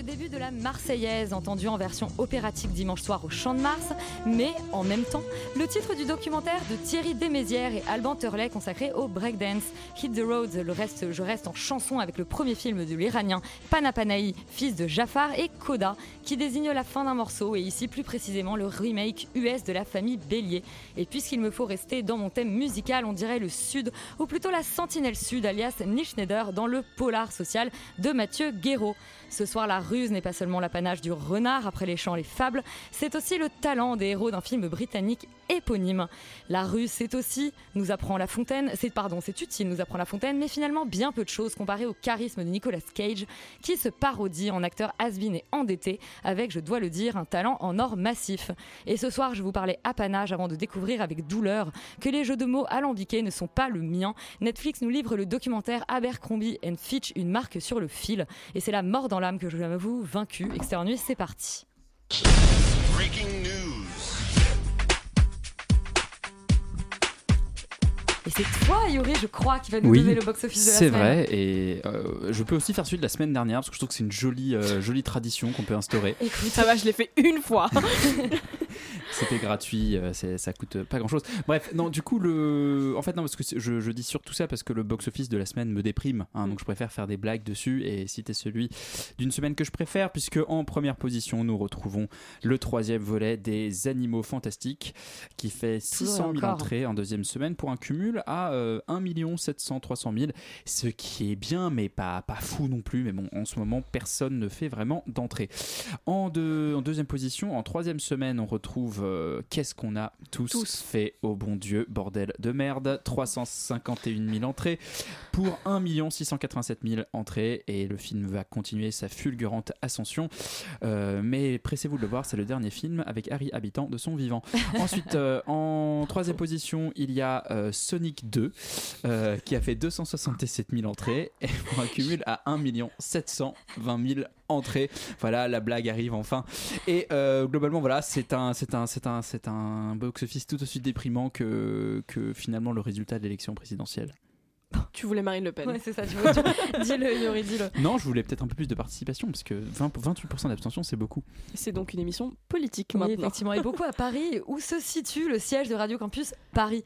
le début de la Marseillaise, entendue en version opératique dimanche soir au Champ de Mars, mais en même temps, le titre du documentaire de Thierry Desmézières et Alban Turley consacré au breakdance, Hit the Roads, le reste, je reste en chanson avec le premier film de l'Iranien Panapanaï, fils de Jafar, et Coda, qui désigne la fin d'un morceau, et ici plus précisément le remake US de la famille Bélier. Et puisqu'il me faut rester dans mon thème musical, on dirait le Sud, ou plutôt la Sentinelle Sud, alias Neil Schneider, dans le polar social de Mathieu Guéraud. Ce soir, la ruse n'est pas seulement l'apanage du renard après les chants, les fables, c'est aussi le talent des héros d'un film britannique éponyme. La ruse, c'est aussi, nous apprend La Fontaine, c'est pardon, c'est utile, nous apprend La Fontaine, mais finalement bien peu de choses comparé au charisme de Nicolas Cage, qui se parodie en acteur has-been et endetté, avec, je dois le dire, un talent en or massif. Et ce soir, je vous parlais apanage avant de découvrir avec douleur que les jeux de mots alambiqués ne sont pas le mien. Netflix nous livre le documentaire Abercrombie and Fitch, une marque sur le fil, et c'est la mort dans l'âme que je m'avoue vaincu. Externe Nuit, c'est parti. Breaking news. Et c'est toi, Yuri, je crois, qui va nous Oui, donner le box-office de la C'est semaine. vrai, et euh, je peux aussi faire celui de la semaine dernière, parce que je trouve que c'est une jolie, euh, jolie tradition qu'on peut instaurer. Écoute, Ça va, je l'ai fait une fois. C'était gratuit, euh, ça coûte pas grand chose. Bref, non, du coup, le. En fait, non, parce que je, je dis surtout ça parce que le box-office de la semaine me déprime, hein, donc je préfère faire des blagues dessus et citer celui d'une semaine que je préfère, puisque en première position, nous retrouvons le troisième volet des Animaux Fantastiques, qui fait 600 000 encore. entrées en deuxième semaine pour un cumul à euh, 1 700 300 000, ce qui est bien, mais pas, pas fou non plus. Mais bon, en ce moment, personne ne fait vraiment d'entrée. En, deux- en deuxième position, en troisième semaine, on retrouve euh, Qu'est-ce qu'on a tous, Tous. fait au bon Dieu, bordel de merde 351 000 entrées pour 1 687 000 entrées et le film va continuer sa fulgurante ascension. Euh, mais pressez-vous de le voir, c'est le dernier film avec Harry habitant de son vivant. Ensuite, euh, en troisième position, il y a Sonic 2 euh, qui a fait 267 000 entrées et un cumul à 1 720 000 entrées. Voilà, la blague arrive enfin. Et globalement, voilà, c'est un, c'est un, c'est un, c'est un box-office tout aussi déprimant que, que finalement le résultat de l'élection présidentielle. tu voulais Marine Le Pen. Ouais, c'est ça, tu dis-le, Yuri, dis-le. Non, je voulais peut-être un peu plus de participation parce que 20, 28% d'abstention, c'est beaucoup. C'est donc une émission politique Oui, maintenant. effectivement, et beaucoup à Paris, où se situe le siège de Radio Campus Paris.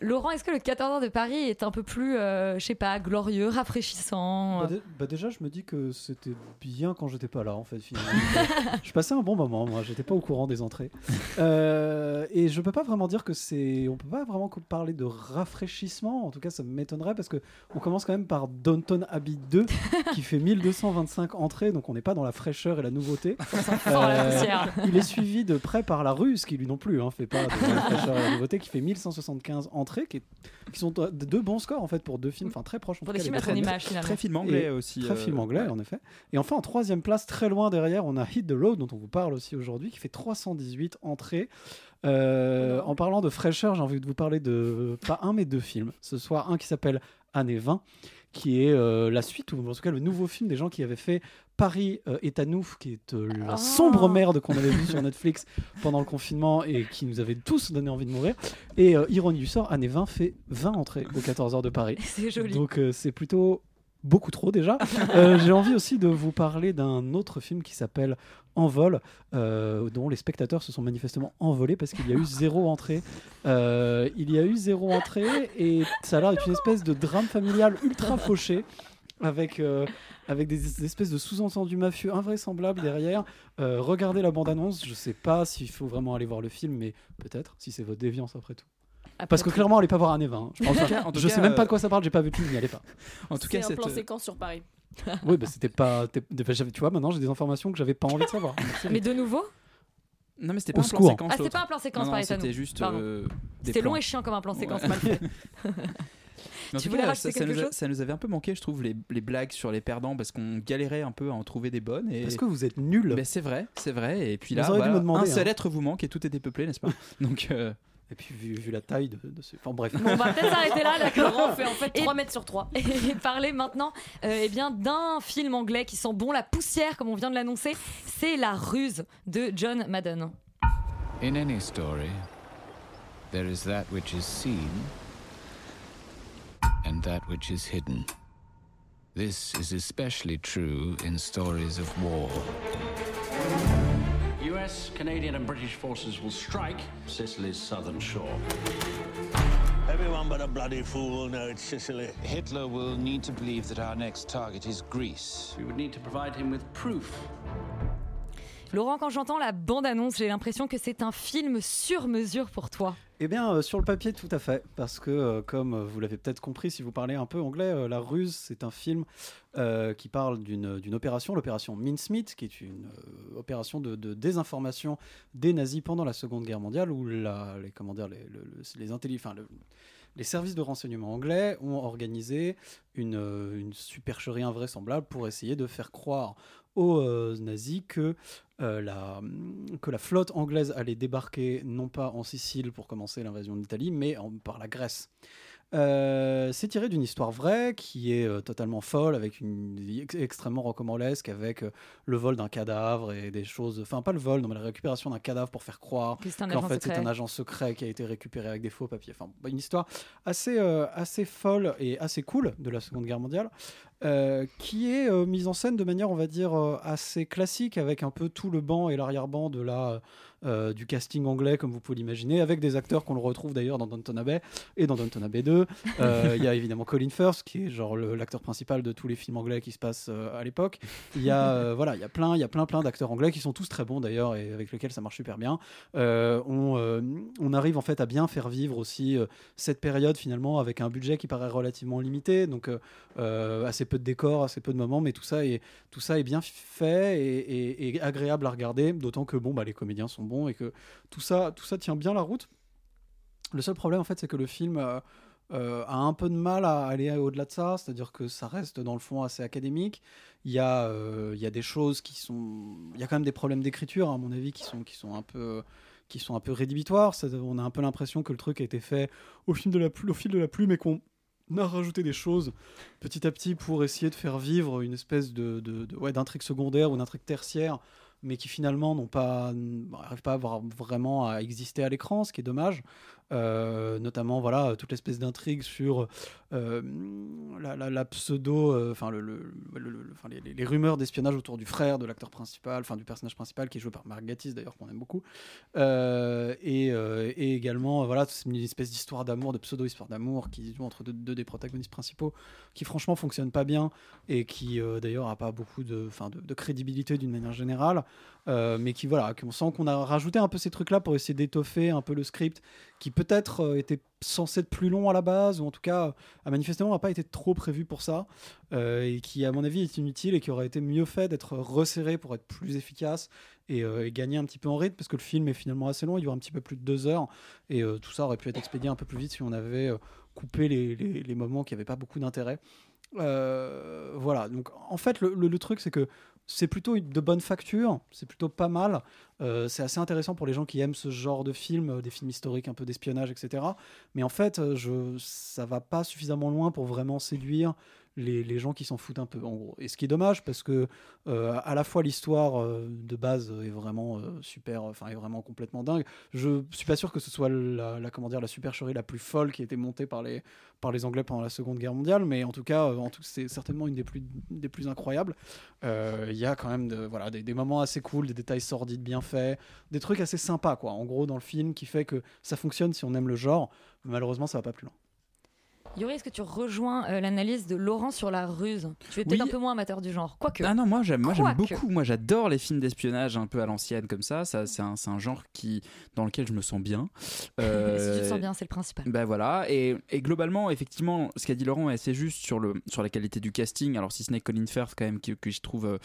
Laurent, est-ce que le 14 h de Paris est un peu plus, euh, je sais pas, glorieux, rafraîchissant? Bah, bah déjà, je me dis que c'était bien quand j'étais pas là, en fait, finalement. je passais un bon moment, moi, j'étais pas au courant des entrées. Euh, et je peux pas vraiment dire que c'est. On peut pas vraiment parler de rafraîchissement, en tout cas, ça m'étonnerait, parce que on commence quand même par Downton Abbey 2, qui fait 1225 entrées, donc on n'est pas dans la fraîcheur et la nouveauté. Euh, il est suivi de près par la Ruse, qui lui non plus hein, fait pas de la fraîcheur et la nouveauté, qui fait 1175 entrées, qui, est- qui sont de deux bons scores en fait pour deux films, enfin très proches. en Pour tout des cas, films premiers. image. Très film anglais Et aussi. Très euh, film anglais, ouais. en effet. Et enfin, en troisième place, très loin derrière, on a Hit the Road, dont on vous parle aussi aujourd'hui, qui fait 318 entrées. Euh, en parlant de fraîcheur, j'ai envie de vous parler de pas un, mais deux films. Ce soir, un qui s'appelle Année 20, qui est euh, la suite, ou en tout cas le nouveau film des gens qui avaient fait Paris euh, est à nous, qui est euh, la Oh. sombre merde qu'on avait vue sur Netflix pendant le confinement et qui nous avait tous donné envie de mourir. Et euh, ironie du sort, Année 20 fait 20 entrées aux 14 heures de Paris. C'est joli. Donc euh, c'est plutôt beaucoup trop déjà. Euh, J'ai envie aussi de vous parler d'un autre film qui s'appelle Envol, euh, dont les spectateurs se sont manifestement envolés parce qu'il y a eu zéro entrée. Euh, il y a eu zéro entrée et ça a l'air d'être une espèce de drame familial ultra fauché. Avec, euh, avec des, des espèces de sous-entendus mafieux invraisemblables derrière. Euh, regardez la bande-annonce, je sais pas s'il faut vraiment aller voir le film, mais peut-être, si c'est votre déviance après tout. Parce que clairement, allez pas voir un Eva. hein. Je, pense En tout pas. cas- en tout Je cas, sais même pas euh, de quoi ça parle, j'ai pas vu le film, n'y allez pas. En tout C'est cas, un cette, plan euh, séquence sur Paris. Oui, bah c'était pas. bah, tu vois, maintenant j'ai des informations que j'avais pas envie de savoir. Mais de nouveau? Non, mais c'était Au pas un plan séquence. Ah, c'était pas un plan séquence, C'était juste. Euh, C'était long et chiant comme un plan séquence Ouais. mal fait. Mais en Tu tout cas, ça, nous a- chose? ça nous avait un peu manqué, je trouve, les, les blagues sur les perdants parce qu'on galérait un peu à en trouver des bonnes. Et... Parce que vous êtes nuls. Ben, c'est vrai, c'est vrai. Et puis Vous là, voilà, demander, un seul hein. être vous manque et tout est dépeuplé, n'est-ce pas? Donc, euh, Et puis vu, vu la taille de, de ce. Enfin bref. Bon, on va peut-être s'arrêter là, d'accord Laurent fait en fait Et- 3 mètres sur 3. et parler maintenant euh, eh bien, d'un film anglais qui sent bon la poussière, comme on vient de l'annoncer. C'est La Ruse de John Madden. In any story, there is that which is seen and that which is hidden. This is especially true in stories of war. US, Canadian, and British forces will strike Sicily's southern shore. Everyone but a bloody fool will know it's Sicily. Hitler will need to believe that our next target is Greece. We would need to provide him with proof. Laurent, quand j'entends la bande-annonce, j'ai l'impression que c'est un film sur mesure pour toi. Eh bien, euh, sur le papier, tout à fait. Parce que, euh, comme euh, vous l'avez peut-être compris si vous parlez un peu anglais, La Ruse, c'est un film qui parle d'une opération, l'opération Mincemeat, qui est une opération de, désinformation des nazis pendant la Seconde Guerre mondiale, où la, les, comment dire, les, le- le- les, services de renseignement anglais ont organisé une, une supercherie invraisemblable pour essayer de faire croire aux nazis que, euh, la, que la flotte anglaise allait débarquer non pas en Sicile pour commencer l'invasion d'Italie, mais en- par la Grèce. Euh, c'est tiré d'une histoire vraie qui est euh, totalement folle, avec une ex- extrêmement rocambolesque, avec euh, le vol d'un cadavre et des choses. Enfin, pas le vol, non, mais la récupération d'un cadavre pour faire croire Que c'est un qu'en fait c'est un agent secret qui a été récupéré avec des faux papiers. Enfin, une histoire assez, assez folle et assez cool de la Seconde Guerre mondiale. Euh, qui est euh, mise en scène de manière, on va dire, euh, assez classique, avec un peu tout le banc et l'arrière-ban de la, du casting anglais, comme vous pouvez l'imaginer, avec des acteurs qu'on le retrouve d'ailleurs dans Downton Abbey et dans Downton Abbey 2. Euh, Il y a évidemment Colin Firth, qui est genre l'acteur principal de tous les films anglais qui se passent à l'époque. Il y a, voilà, il y a plein, il y a plein, plein d'acteurs anglais qui sont tous très bons d'ailleurs et avec lesquels ça marche super bien. On, on arrive en fait à bien faire vivre aussi cette période finalement avec un budget qui paraît relativement limité, donc assez peu de décors, assez peu de moments, mais tout ça est, tout ça est bien fait et, agréable à regarder, d'autant que bon, bah, les comédiens sont bons et que tout ça, tout ça tient bien la route. Le seul problème en fait, c'est que le film euh, euh, a un peu de mal à aller au-delà de ça, c'est-à-dire que ça reste dans le fond assez académique. Il y a, euh, il y a des choses qui sont, il y a quand même des problèmes d'écriture à mon avis qui sont, qui sont un peu qui sont un peu rédhibitoires. On a un peu l'impression que le truc a été fait au fil de la, plu- au fil de la plume et qu'on a rajouté des choses petit à petit pour essayer de faire vivre une espèce de, de, d'intrigue secondaire ou d'intrigue tertiaire, mais qui finalement n'ont pas, n'arrivent pas à vraiment à exister à l'écran, ce qui est dommage. Euh, notamment voilà toute l'espèce d'intrigue sur euh, la, pseudo euh, enfin le, les, rumeurs d'espionnage autour du frère de l'acteur principal enfin du personnage principal qui est joué par Mark Gatiss d'ailleurs qu'on aime beaucoup. Et, également voilà une espèce d'histoire d'amour de pseudo histoire d'amour qui joue entre deux, des protagonistes principaux qui franchement fonctionne pas bien et qui d'ailleurs a pas beaucoup de, enfin, de, de crédibilité d'une manière générale, mais qui voilà, qu'on sent qu'on a rajouté un peu ces trucs-là pour essayer d'étoffer un peu le script, qui peut-être euh, était censé être plus long à la base, ou en tout cas, a manifestement n'a pas été trop prévu pour ça, euh, et qui à mon avis est inutile et qui aurait été mieux fait d'être resserré pour être plus efficace et, euh, gagner un petit peu en rythme, parce que le film est finalement assez long, il dure un petit peu plus de deux heures, et euh, tout ça aurait pu être expédié un peu plus vite si on avait euh, coupé les- les moments qui n'avaient pas beaucoup d'intérêt. Euh, voilà, donc en fait, le, truc, c'est que c'est plutôt de bonne facture, c'est plutôt pas mal. Euh, c'est assez intéressant pour les gens qui aiment ce genre de films, euh, des films historiques, un peu d'espionnage, etc. Mais en fait, ça va pas suffisamment loin pour vraiment séduire les, gens qui s'en foutent un peu, en gros. Et ce qui est dommage, parce que euh, à la fois l'histoire euh, de base est vraiment euh, super, enfin est vraiment complètement dingue. Je suis pas sûr que ce soit la, comment dire la supercherie la plus folle qui a été montée par les par les Anglais pendant la Seconde Guerre mondiale, mais en tout cas, en tout c'est certainement une des plus des plus incroyables. Il y a quand même voilà des, des moments assez cool, des détails sordides bien faits, des trucs assez sympas quoi. En gros, dans le film, qui fait que ça fonctionne si on aime le genre. Malheureusement, ça va pas plus loin. Yuri, est-ce que tu rejoins euh, l'analyse de Laurent sur la ruse? Tu es peut-être Oui. un peu moins amateur du genre. Quoique. Ah non, moi j'aime, moi j'aime beaucoup. Moi j'adore les films d'espionnage un peu à l'ancienne comme ça. ça c'est un, un genre qui dans lequel je me sens bien. si Euh, tu te sens bien, c'est le principal. Ben voilà, et, et globalement, effectivement, ce qu'a dit Laurent est assez juste sur, le, sur la qualité du casting. Alors, si ce n'est Colin Firth, quand même, que, que je trouve euh,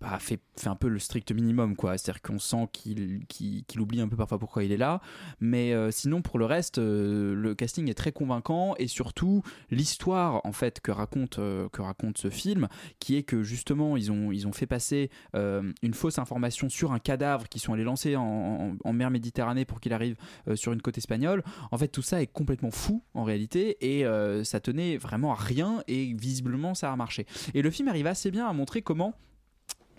bah, fait, fait un peu le strict minimum, quoi. C'est-à-dire qu'on sent qu'il qu'il- qu'il oublie un peu parfois pourquoi il est là. Mais euh, sinon, pour le reste, le casting est très convaincant et surtout l'histoire, en fait, que raconte, euh, que raconte ce film, qui est que justement, ils ont, ils ont fait passer euh, une fausse information sur un cadavre qu'ils sont allés lancer en, mer Méditerranée pour qu'il arrive euh, sur une côte espagnole. En fait, tout ça est complètement fou en réalité et ça tenait vraiment à rien et visiblement ça a marché. Et le film arrive assez bien à montrer comment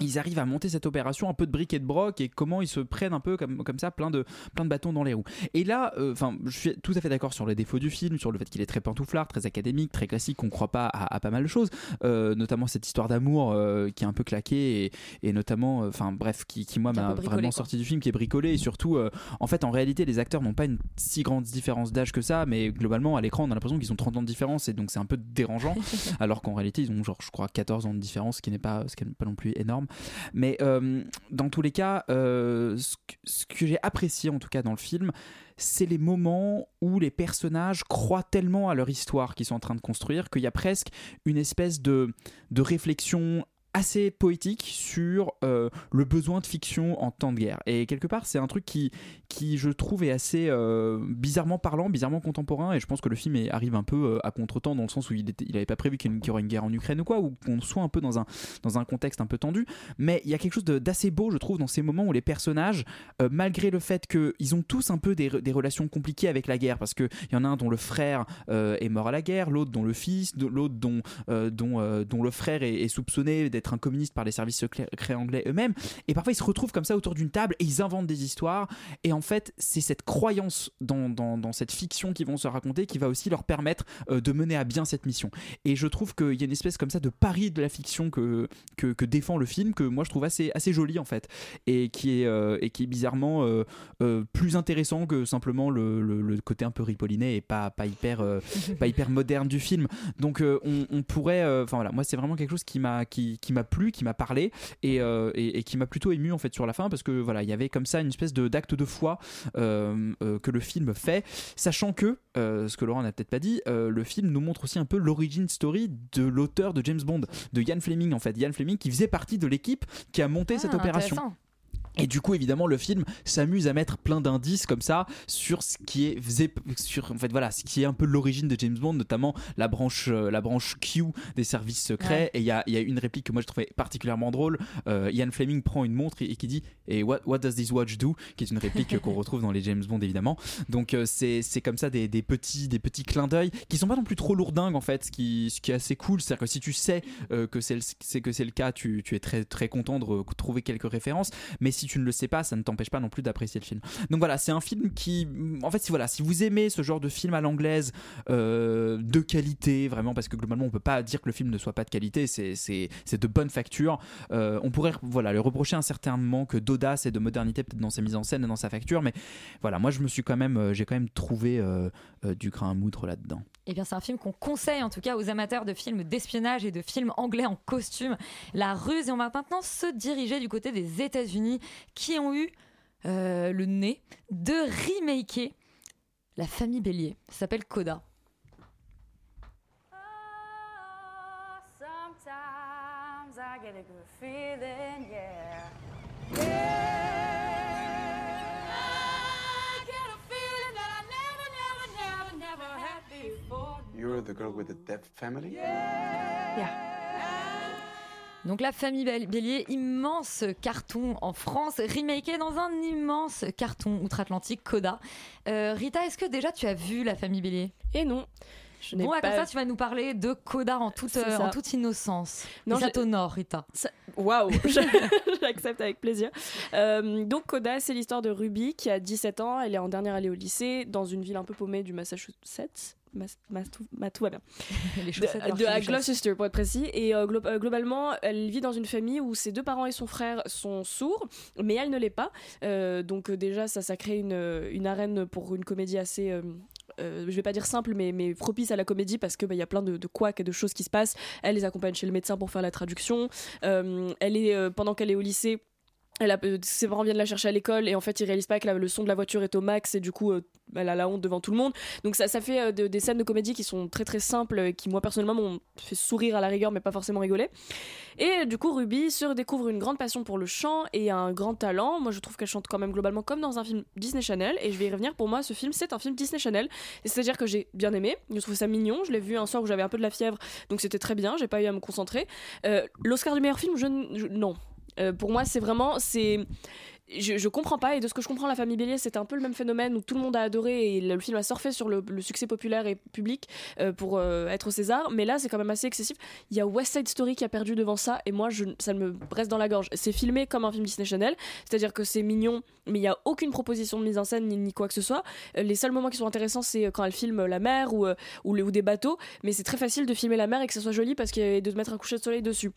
ils arrivent à monter cette opération un peu de briques et de broc et comment ils se prennent un peu comme, comme ça plein de, plein de bâtons dans les roues. Et là, euh, enfin, je suis tout à fait d'accord sur les défauts du film, sur le fait qu'il est très pantouflard, très académique, très classique, qu'on croit pas à, à pas mal de choses, euh, notamment cette histoire d'amour euh, qui est un peu claquée et, et notamment, enfin bref, qui, qui moi m'a vraiment quoi. sorti du film, qui est bricolé et surtout, en fait, en réalité, les acteurs n'ont pas une si grande différence d'âge que ça, mais globalement, à l'écran, on a l'impression qu'ils ont 30 ans de différence et donc c'est un peu dérangeant, alors qu'en réalité, ils ont genre, je crois, 14 ans de différence, ce qui n'est pas, ce qui n'est pas non plus énorme. Mais euh, dans tous les cas, euh, ce que, j'ai apprécié en tout cas dans le film, c'est les moments où les personnages croient tellement à leur histoire qu'ils sont en train de construire qu'il y a presque une espèce de, de réflexion assez poétique sur euh, le besoin de fiction en temps de guerre. Et quelque part, c'est un truc qui, qui je trouve, est assez euh, bizarrement parlant, bizarrement contemporain. Et je pense que le film arrive un peu euh, à contre-temps dans le sens où il n'avait pas prévu qu'il y aurait une guerre en Ukraine ou quoi, ou qu'on soit un peu dans un, dans un contexte un peu tendu. Mais il y a quelque chose d'assez beau, je trouve, dans ces moments où les personnages, malgré le fait qu'ils ont tous un peu des, des relations compliquées avec la guerre, parce qu'il y en a un dont le frère est mort à la guerre, l'autre dont le fils, l'autre dont, dont, dont le frère est soupçonné d'être un communiste par les services secrets anglais eux-mêmes. Et parfois, ils se retrouvent comme ça autour d'une table et ils inventent des histoires. Et en fait, c'est cette croyance dans, dans, dans cette fiction qu'ils vont se raconter qui va aussi leur permettre euh, de mener à bien cette mission. Et je trouve qu'il y a une espèce comme ça de pari de la fiction que, que, que défend le film, que moi je trouve assez, assez joli en fait, et qui est, euh, et qui est bizarrement euh, plus intéressant que simplement le, le- le côté un peu ripolliné et pas, pas, hyper, pas hyper moderne du film. Donc on, on pourrait, enfin voilà, moi c'est vraiment quelque chose qui m'a qui, qui m'a plu, qui m'a parlé et, euh, et, et qui m'a plutôt ému en fait sur la fin parce que voilà, il y avait comme ça une espèce de d'acte de foi euh, euh, que le film fait, sachant que ce que Laurent n'a peut-être pas dit, le film nous montre aussi un peu l'origin story de l'auteur de James Bond, de Ian Fleming en fait, Ian Fleming qui faisait partie de l'équipe qui a monté cette Ah, opération. Et du coup, évidemment, le film s'amuse à mettre plein d'indices comme ça sur ce qui est sur en fait voilà, ce qui est un peu l'origine de James Bond, notamment la branche euh, la branche Q des services secrets. Ouais. Et il y a, y a une réplique que moi je trouvais particulièrement drôle. Euh, Ian Fleming prend une montre et, et qui dit et what what does this watch do? qui est une réplique qu'on retrouve dans les James Bond évidemment. Donc euh, c'est comme ça des, des petits des petits clins d'œil qui sont pas non plus trop lourdingues en fait, ce qui ce qui est assez cool, c'est-à-dire que si tu sais euh, que c'est que c'est le cas, tu, tu es très très content de trouver quelques références. Mais si tu ne le sais pas, ça ne t'empêche pas non plus d'apprécier le film. Donc voilà, c'est un film qui, en fait, si voilà, si vous aimez ce genre de film à l'anglaise euh, de qualité, vraiment, parce que globalement, on peut pas dire que le film ne soit pas de qualité, c'est de bonne facture. Euh, on pourrait voilà le reprocher un certain manque d'audace et de modernité peut-être dans sa mise en scène et dans sa facture, mais voilà, moi je me suis quand même, euh, j'ai quand même trouvé du grain à moudre là-dedans. Eh bien, c'est un film qu'on conseille en tout cas aux amateurs de films d'espionnage et de films anglais en costume. La ruse. Et on va maintenant se diriger du côté des États-Unis qui ont eu euh, le nez de remaker La famille Bélier. Ça s'appelle Coda. Sometimes I get a good feeling, yeah. Yeah. I get a feeling that I never, never, never, never had before. You're the girl with the deaf family? Donc La famille Bé- Bélier, immense carton en France, remaké dans un immense carton outre-Atlantique, Coda. Euh, Rita, est-ce que déjà tu as vu La famille Bélier? Et non. Je n'ai Bon, comme pas- ça, tu vas nous parler de Coda en toute, euh, ça. en toute innocence? Non, ça t'honore, Rita? Ça- Waouh, j'accepte avec plaisir. Euh, donc Coda, c'est l'histoire de Ruby qui a 17 ans, elle est en dernière année au lycée dans une ville un peu paumée du Massachusetts. Tout, ma- tout va bien. Les De, à. Gloucester pour être précis. Et euh, glo- euh, globalement, elle vit dans une famille où ses deux parents et son frère sont sourds, mais elle ne l'est pas. Euh, donc déjà, ça, ça crée une, une arène pour une comédie assez, euh, je vais pas dire simple, mais, mais propice à la comédie parce que bah, il y a plein de, de couacs et de choses qui se passent. Elle les accompagne chez le médecin pour faire la traduction. Euh, elle est euh, pendant qu'elle est au lycée. Elle euh, ses parents viennent la chercher à l'école et en fait ils réalisent pas que la- le son de la voiture est au max et du coup euh, elle a la honte devant tout le monde. Donc ça, ça fait euh, de- des scènes de comédie qui sont très très simples euh, qui moi personnellement m'ont fait sourire à la rigueur mais pas forcément rigoler. Et du coup Ruby se redécouvre une grande passion pour le chant et un grand talent. Moi je trouve qu'elle chante quand même globalement comme dans un film Disney Channel et je vais y revenir. Pour moi ce film c'est un film Disney Channel. C'est à dire que j'ai bien aimé. Je trouve ça mignon. Je l'ai vu un soir où j'avais un peu de la fièvre donc c'était très bien. J'ai pas eu à me concentrer. l'Oscar du meilleur film je, je- non euh, pour moi, c'est vraiment, c'est, je, je comprends pas. Et de ce que je comprends, La Famille Bélier, c'était un peu le même phénomène où tout le monde a adoré et le, film a surfé sur le, succès populaire et public euh, pour euh, être César. Mais là, c'est quand même assez excessif. Il y a West Side Story qui a perdu devant ça et moi, ça me reste dans la gorge. C'est filmé comme un film Disney Channel, c'est-à-dire que c'est mignon, mais il y a aucune proposition de mise en scène ni, quoi que ce soit. Euh, les seuls moments qui sont intéressants, c'est quand elle filme la mer ou, euh, ou, des bateaux. Mais c'est très facile de filmer la mer et que ça soit joli parce qu'il de mettre un coucher de soleil dessus.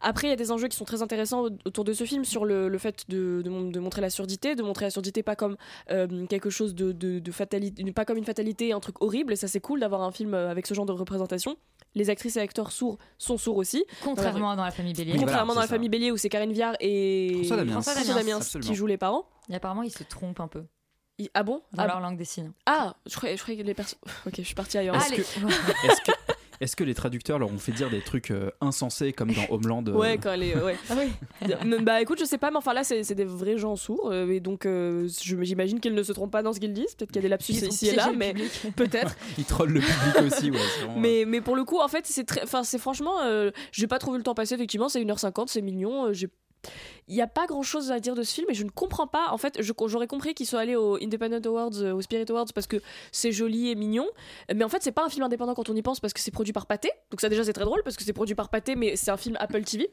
Après, il y a des enjeux qui sont très intéressants au- autour de ce film sur le, le fait de, de mon- de montrer la surdité, de montrer la surdité pas comme euh, quelque chose de, de, de fatalité, pas comme une fatalité, un truc horrible. Et ça, c'est cool d'avoir un film euh, avec ce genre de représentation. Les actrices et acteurs sourds sont sourds aussi. Contrairement à dans la famille Bélier. Contrairement dans la famille Bélier où c'est Karine Viard et François Damiens. François François Damiens Damiens. qui jouent les parents. Et apparemment, ils se trompent un peu. Ah bon? Dans ah, leur langue des signes. Ah, je croyais, je croyais que les personnes. Ok, je suis partie ailleurs. Est-ce que, est-ce que- les traducteurs leur ont fait dire des trucs euh, insensés comme dans Homeland euh, Ouais, quand elle est. Ouais. Ah oui. Mais, bah écoute, je sais pas, mais enfin là, c'est des vrais gens sourds, euh, et donc euh, je- j'imagine qu'ils ne se trompent pas dans ce qu'ils disent. Peut-être qu'il y a des lapsus ici et là, mais public. peut-être. Ils trollent le public aussi, ouais. vraiment- Mais, mais pour le coup, en fait, c'est très. Enfin, c'est franchement. euh, j'ai pas trop vu le temps passer, effectivement. C'est 1h50, c'est mignon. euh, j'ai. Il n'y a pas grand chose à dire de ce film et je ne comprends pas. En fait, j'aurais compris qu'ils soient allés aux Independent Awards, euh, aux Spirit Awards parce que c'est joli et mignon. Mais en fait, c'est pas un film indépendant quand on y pense parce que c'est produit par Pathé. Donc, ça, déjà, c'est très drôle parce que c'est produit par Pathé, mais c'est un film Apple TV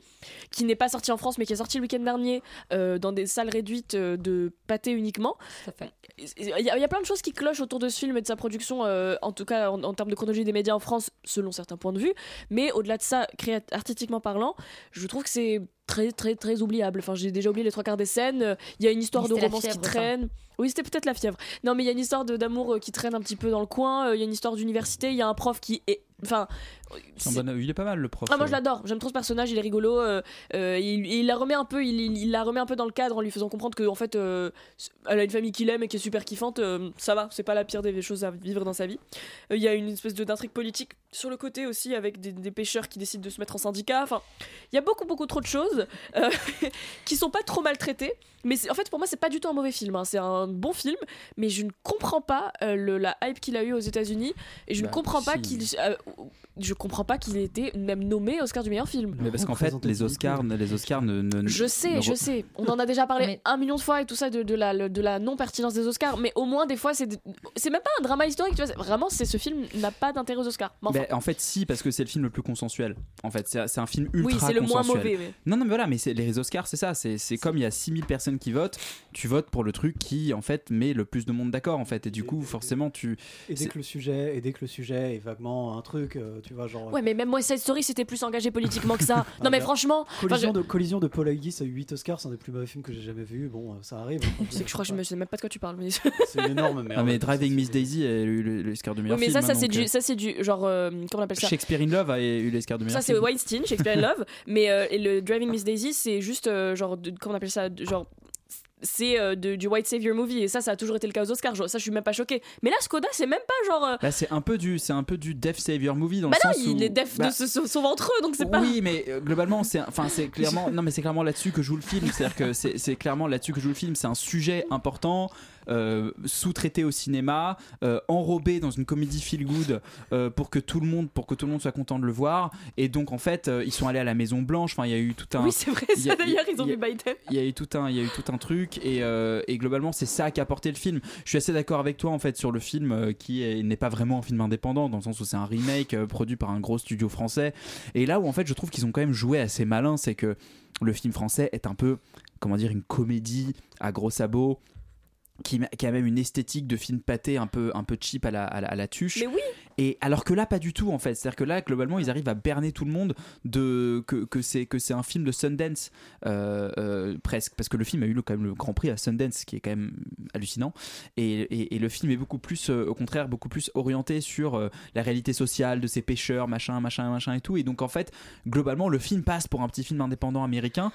qui n'est pas sorti en France mais qui est sorti le week-end dernier euh, dans des salles réduites euh, de Pathé uniquement. Il y, a- il y a plein de choses qui clochent autour de ce film et de sa production, euh, en tout cas en, en termes de chronologie des médias en France, selon certains points de vue. Mais au-delà de ça, artistiquement parlant, je trouve que c'est très très très oubliable. Enfin, j'ai déjà oublié les trois quarts des scènes. Il y a une histoire Mais de romance qui fièvre, traîne. Oui, c'était peut-être la fièvre. Non, mais il y a une histoire d'amour euh, qui traîne un petit peu dans le coin. Euh, Il y a une histoire d'université. Il y a un prof qui est. Enfin. Bon- Il est pas mal le prof. Ah, moi je euh. l'adore, j'aime trop ce personnage, il est rigolo. euh, euh, il, il la remet un peu, il, la remet un peu dans le cadre en lui faisant comprendre que en fait, euh, elle a une famille qu'il aime et qui est super kiffante. ça va, c'est pas la pire des choses à vivre dans sa vie. Il y a une espèce de d'intrigue politique sur le côté aussi avec des, des pêcheurs qui décident de se mettre en syndicat. Enfin, il y a beaucoup beaucoup trop de choses qui sont pas trop maltraitées. Mais en fait, pour moi, c'est pas du tout un mauvais film. hein. C'est un bon film, mais je ne comprends pas le- la hype qu'il a eu aux États-Unis et je Bah, ne comprends pas qu'il, je comprends pas qu'il ait été même nommé Oscar du meilleur film. Mais parce qu'en fait, les Oscars, les Oscars ne. ne- Je ne sais, je sais. On en a déjà parlé un million de fois et tout ça de, de la, de la non-pertinence des Oscars. Mais au moins, des fois, c'est c'est même pas un drama historique. Tu vois, vraiment, c'est ce film n'a pas d'intérêt aux Oscars. Mais enfin, Ben, en fait, si, parce que c'est le film le plus consensuel. En fait, c'est c'est un film ultra Oui, c'est le moins mauvais, mais- Non, non, mais voilà, mais c'est- les Oscars, c'est ça. C'est c'est comme il y a 6000 personnes qui votent, tu votes pour le truc qui, en fait, met le plus de monde d'accord, en fait. Et du coup, forcément, tu. Et dès que le sujet, et dès que le sujet est vaguement un truc, euh, tu vois, genre. ouais, mais même West Side Story, c'était plus engagé politiquement que ça. Ah, non, mais franchement. Collision, je- de, collision de Paul Haggis à 8 Oscars, c'est un des plus mauvais films que j'ai jamais vu. Bon, euh, ça arrive. c'est que je crois que je me sais même pas de quoi tu parles. Mais... C'est une énorme merde. Ah, mais Driving Miss Daisy a eu l'Oscar du meilleur Oui, mais film. ça, ça hein, c'est du, euh, ça c'est du genre euh, comment on appelle ça Shakespeare in Love a eu l'Oscar du meilleur Ça c'est. Weinstein, Shakespeare in Love, mais euh, le Driving Miss Daisy c'est juste euh, genre comment on appelle ça genre c'est euh, du white savior movie et ça ça a toujours été le cas aux Oscars. Ça je suis même pas choquée. Mais là Skoda c'est même pas genre euh, Là, c'est un peu du, c'est un peu du Death Savior movie dans bah le non, sens il où- est def bah, de se se- eux donc c'est pas Oui, mais euh, globalement, c'est, enfin, c'est clairement, non, mais c'est clairement là-dessus que joue le film. C'est-à-dire que c'est, clairement là-dessus que joue le film. C'est un sujet important, sous-traité au cinéma, euh, enrobé dans une comédie feel good euh, pour que tout le monde, pour que tout le monde soit content de le voir. Et donc, en fait, euh, ils sont allés à la Maison Blanche. Enfin, il y a eu tout un. Oui, c'est vrai, ça d'ailleurs, ils ont mis Biden. il y a eu tout un il y a eu tout un truc et, euh, et globalement c'est ça qui a porté le film je suis assez d'accord avec toi en fait sur le film euh, qui est- n'est pas vraiment un film indépendant dans le sens où c'est un remake euh, produit par un gros studio français et là où en fait je trouve qu'ils ont quand même joué assez malin c'est que le film français est un peu comment dire une comédie à gros sabots qui, a même une esthétique de film pâté un peu un peu cheap à la, à la, à la tuche Mais oui. Et alors que là, pas du tout en fait. C'est-à-dire que là, globalement, ils arrivent à berner tout le monde de que, que c'est que c'est un film de Sundance euh, euh, presque, parce que le film a eu quand même le Grand Prix à Sundance, ce qui est quand même hallucinant. Et, et- le film est beaucoup plus, euh, au contraire, beaucoup plus orienté sur la réalité sociale de ces pêcheurs, machin, machin, machin et tout. Et donc en fait, globalement, le film passe pour un petit film indépendant américain,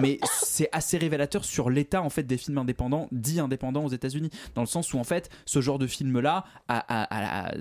mais c'est assez révélateur sur l'état en fait des films indépendants, dits indépendants aux États-Unis, dans le sens où en fait, ce genre de a- a- a-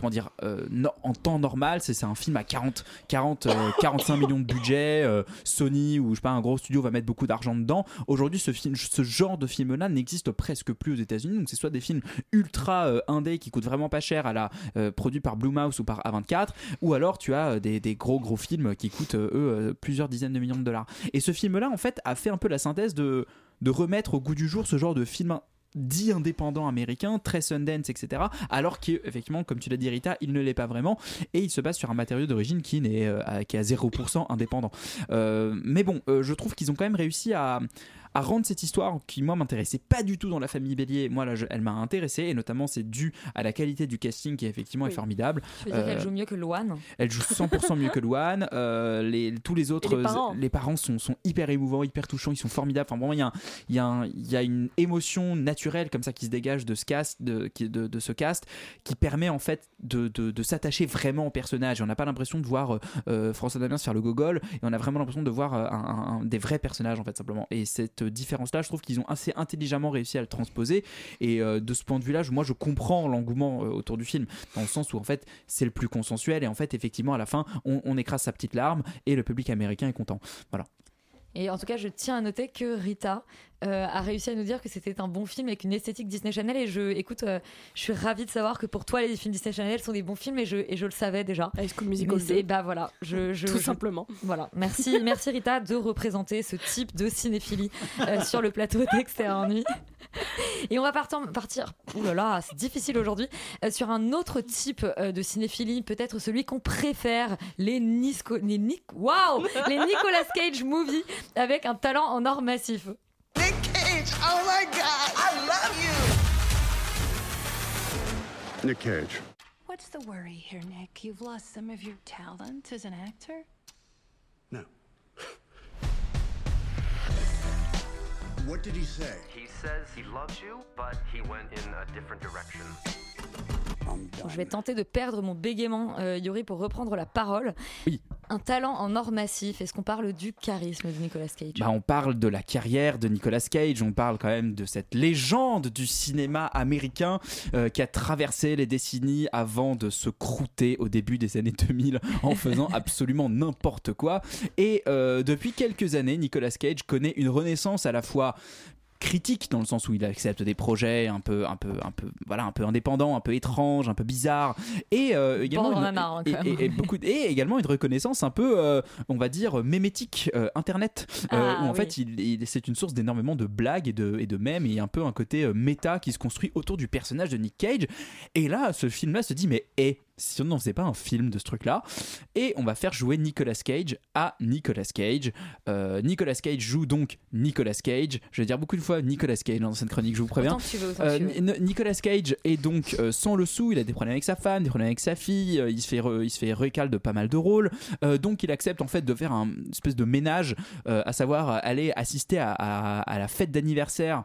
comment dire, euh, no- en temps normal, c'est un film à 40, 40 euh, 45 millions de budget, euh, Sony ou je sais pas, un gros studio va mettre beaucoup d'argent dedans. Aujourd'hui, ce film, ce genre de film-là n'existe presque plus aux États-Unis, donc c'est soit des films ultra euh, indés qui coûtent vraiment pas cher à la produits par Blumhouse ou par A24, ou alors tu as des, des gros gros films qui coûtent eux plusieurs dizaines de millions de dollars. Et ce film-là, en fait, a fait un peu la synthèse de de remettre au goût du jour ce genre de film dit indépendant américain, très Sundance, etc. Alors qu'effectivement, comme tu l'as dit Rita, il ne l'est pas vraiment et il se base sur un matériau d'origine qui, euh, est à 0% indépendant. Euh, mais bon, euh, je trouve qu'ils ont quand même réussi à à rendre cette histoire qui moi m'intéressait pas du tout dans la famille Bélier moi là je- elle m'a intéressé et notamment c'est dû à la qualité du casting qui effectivement est formidable Tu veux dire Euh, qu'elle joue mieux que Loane elle joue 100% mieux que Luan. Euh, les, tous les autres, les parents. euh, les parents sont, sont hyper émouvants, hyper touchants, ils sont formidables. Enfin, vraiment, il y a, y, a un- il y a une émotion naturelle comme ça qui se dégage de ce cast, de, qui- de, de ce cast, qui permet en fait de, de- s'attacher vraiment au personnage. Et on n'a pas l'impression de voir euh, euh, François Damiens faire le gogol, et on a vraiment l'impression de voir euh, un- un- un- des vrais personnages en fait simplement. Et cette différence-là, je trouve qu'ils ont assez intelligemment réussi à le transposer. Et euh, de ce point de vue-là, moi, je comprends l'engouement euh, autour du film, dans le sens où en fait, c'est le plus consensuel. Et en fait, effectivement, à la fin, on écrase sa petite larme et le public américain est content. Voilà. Et en tout cas, je tiens à noter que Rita euh, a réussi à nous dire que c'était un bon film avec une esthétique Disney Channel. Et je, écoute, euh, je suis ravie de savoir que pour toi, les films Disney Channel sont des bons films et je, et je le savais déjà. High School Musical 2. Bah voilà, je, je- Tout je- simplement. Voilà, merci, merci Rita de représenter ce type de cinéphilie euh, sur le plateau d'Extérieur Nuit. Et on va partir, partir là là, c'est difficile aujourd'hui, euh, sur un autre type euh, de cinéphilie, peut-être celui qu'on préfère, les, Nisco, les, Nic- les Nicolas Cage movies avec un talent en or massif. Nick Cage, oh my god, I love you! Nick Cage. What's the worry here, Nick? You've lost some of your talent as an actor? No. What did he say? He says he loves you, but he went in a different direction. Je vais tenter de perdre mon bégaiement, euh, Yuri, pour reprendre la parole. Un talent en or massif. Est-ce qu'on parle du charisme de Nicolas Cage? Bah, on parle de la carrière de Nicolas Cage, on parle quand même de cette légende du cinéma américain euh, qui a traversé les décennies avant de se croûter au début des années 2000 en faisant absolument n'importe quoi. Et euh, depuis quelques années, Nicolas Cage connaît une renaissance à la fois critique dans le sens où il accepte des projets un peu un peu un peu voilà un peu indépendants un peu étranges un peu bizarres. Et euh, également Bon, une- et- et- et beaucoup et également une reconnaissance un peu euh, on va dire mémétique euh, internet. Ah, où en oui. fait il, il- c'est une source d'énormément de blagues et de et de mèmes et un peu un côté méta qui se construit autour du personnage de Nick Cage. Et là ce film là se dit mais hé si on n'en faisait pas un film de ce truc là et on va faire jouer Nicolas Cage à Nicolas Cage. Euh, Nicolas Cage joue donc Nicolas Cage. Je vais dire beaucoup de fois Nicolas Cage dans cette chronique je vous préviens. Tu veux, Euh, tu Nicolas Cage est donc euh, sans le sou, il a des problèmes avec sa femme, des problèmes avec sa fille, il se fait re- il se fait recal de pas mal de rôles, donc il accepte en fait de faire un une espèce de ménage, à savoir aller assister à, à- à la fête d'anniversaire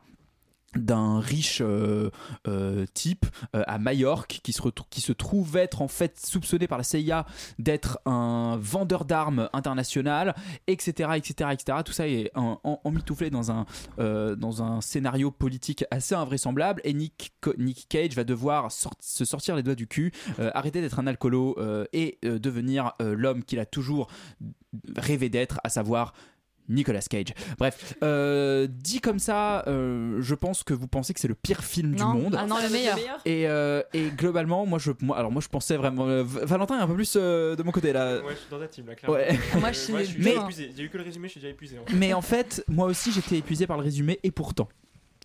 d'un riche euh, euh, type euh, à Majorque qui se, trouve être en fait soupçonné par la CIA d'être un vendeur d'armes international, etc., etc., etc. Tout ça est emmitouflé dans un, dans un scénario politique assez invraisemblable et Nick, Cage va devoir se sortir les doigts du cul, arrêter d'être un alcoolo et devenir l'homme qu'il a toujours rêvé d'être, à savoir Nicolas Cage. Bref, euh, dit comme ça, euh, je pense que vous pensez que c'est le pire film Non. du monde. Ah non, le meilleur. Et, euh, et globalement, moi je, moi, alors moi je pensais vraiment. euh, Valentin est un peu plus euh, de mon côté là. Ouais, je suis dans ta team là, clairement. Ouais. Moi, je suis hein. épuisé. Il y a eu que le résumé, je suis déjà épuisé. en fait. Mais en fait, moi aussi j'étais épuisé par le résumé et pourtant.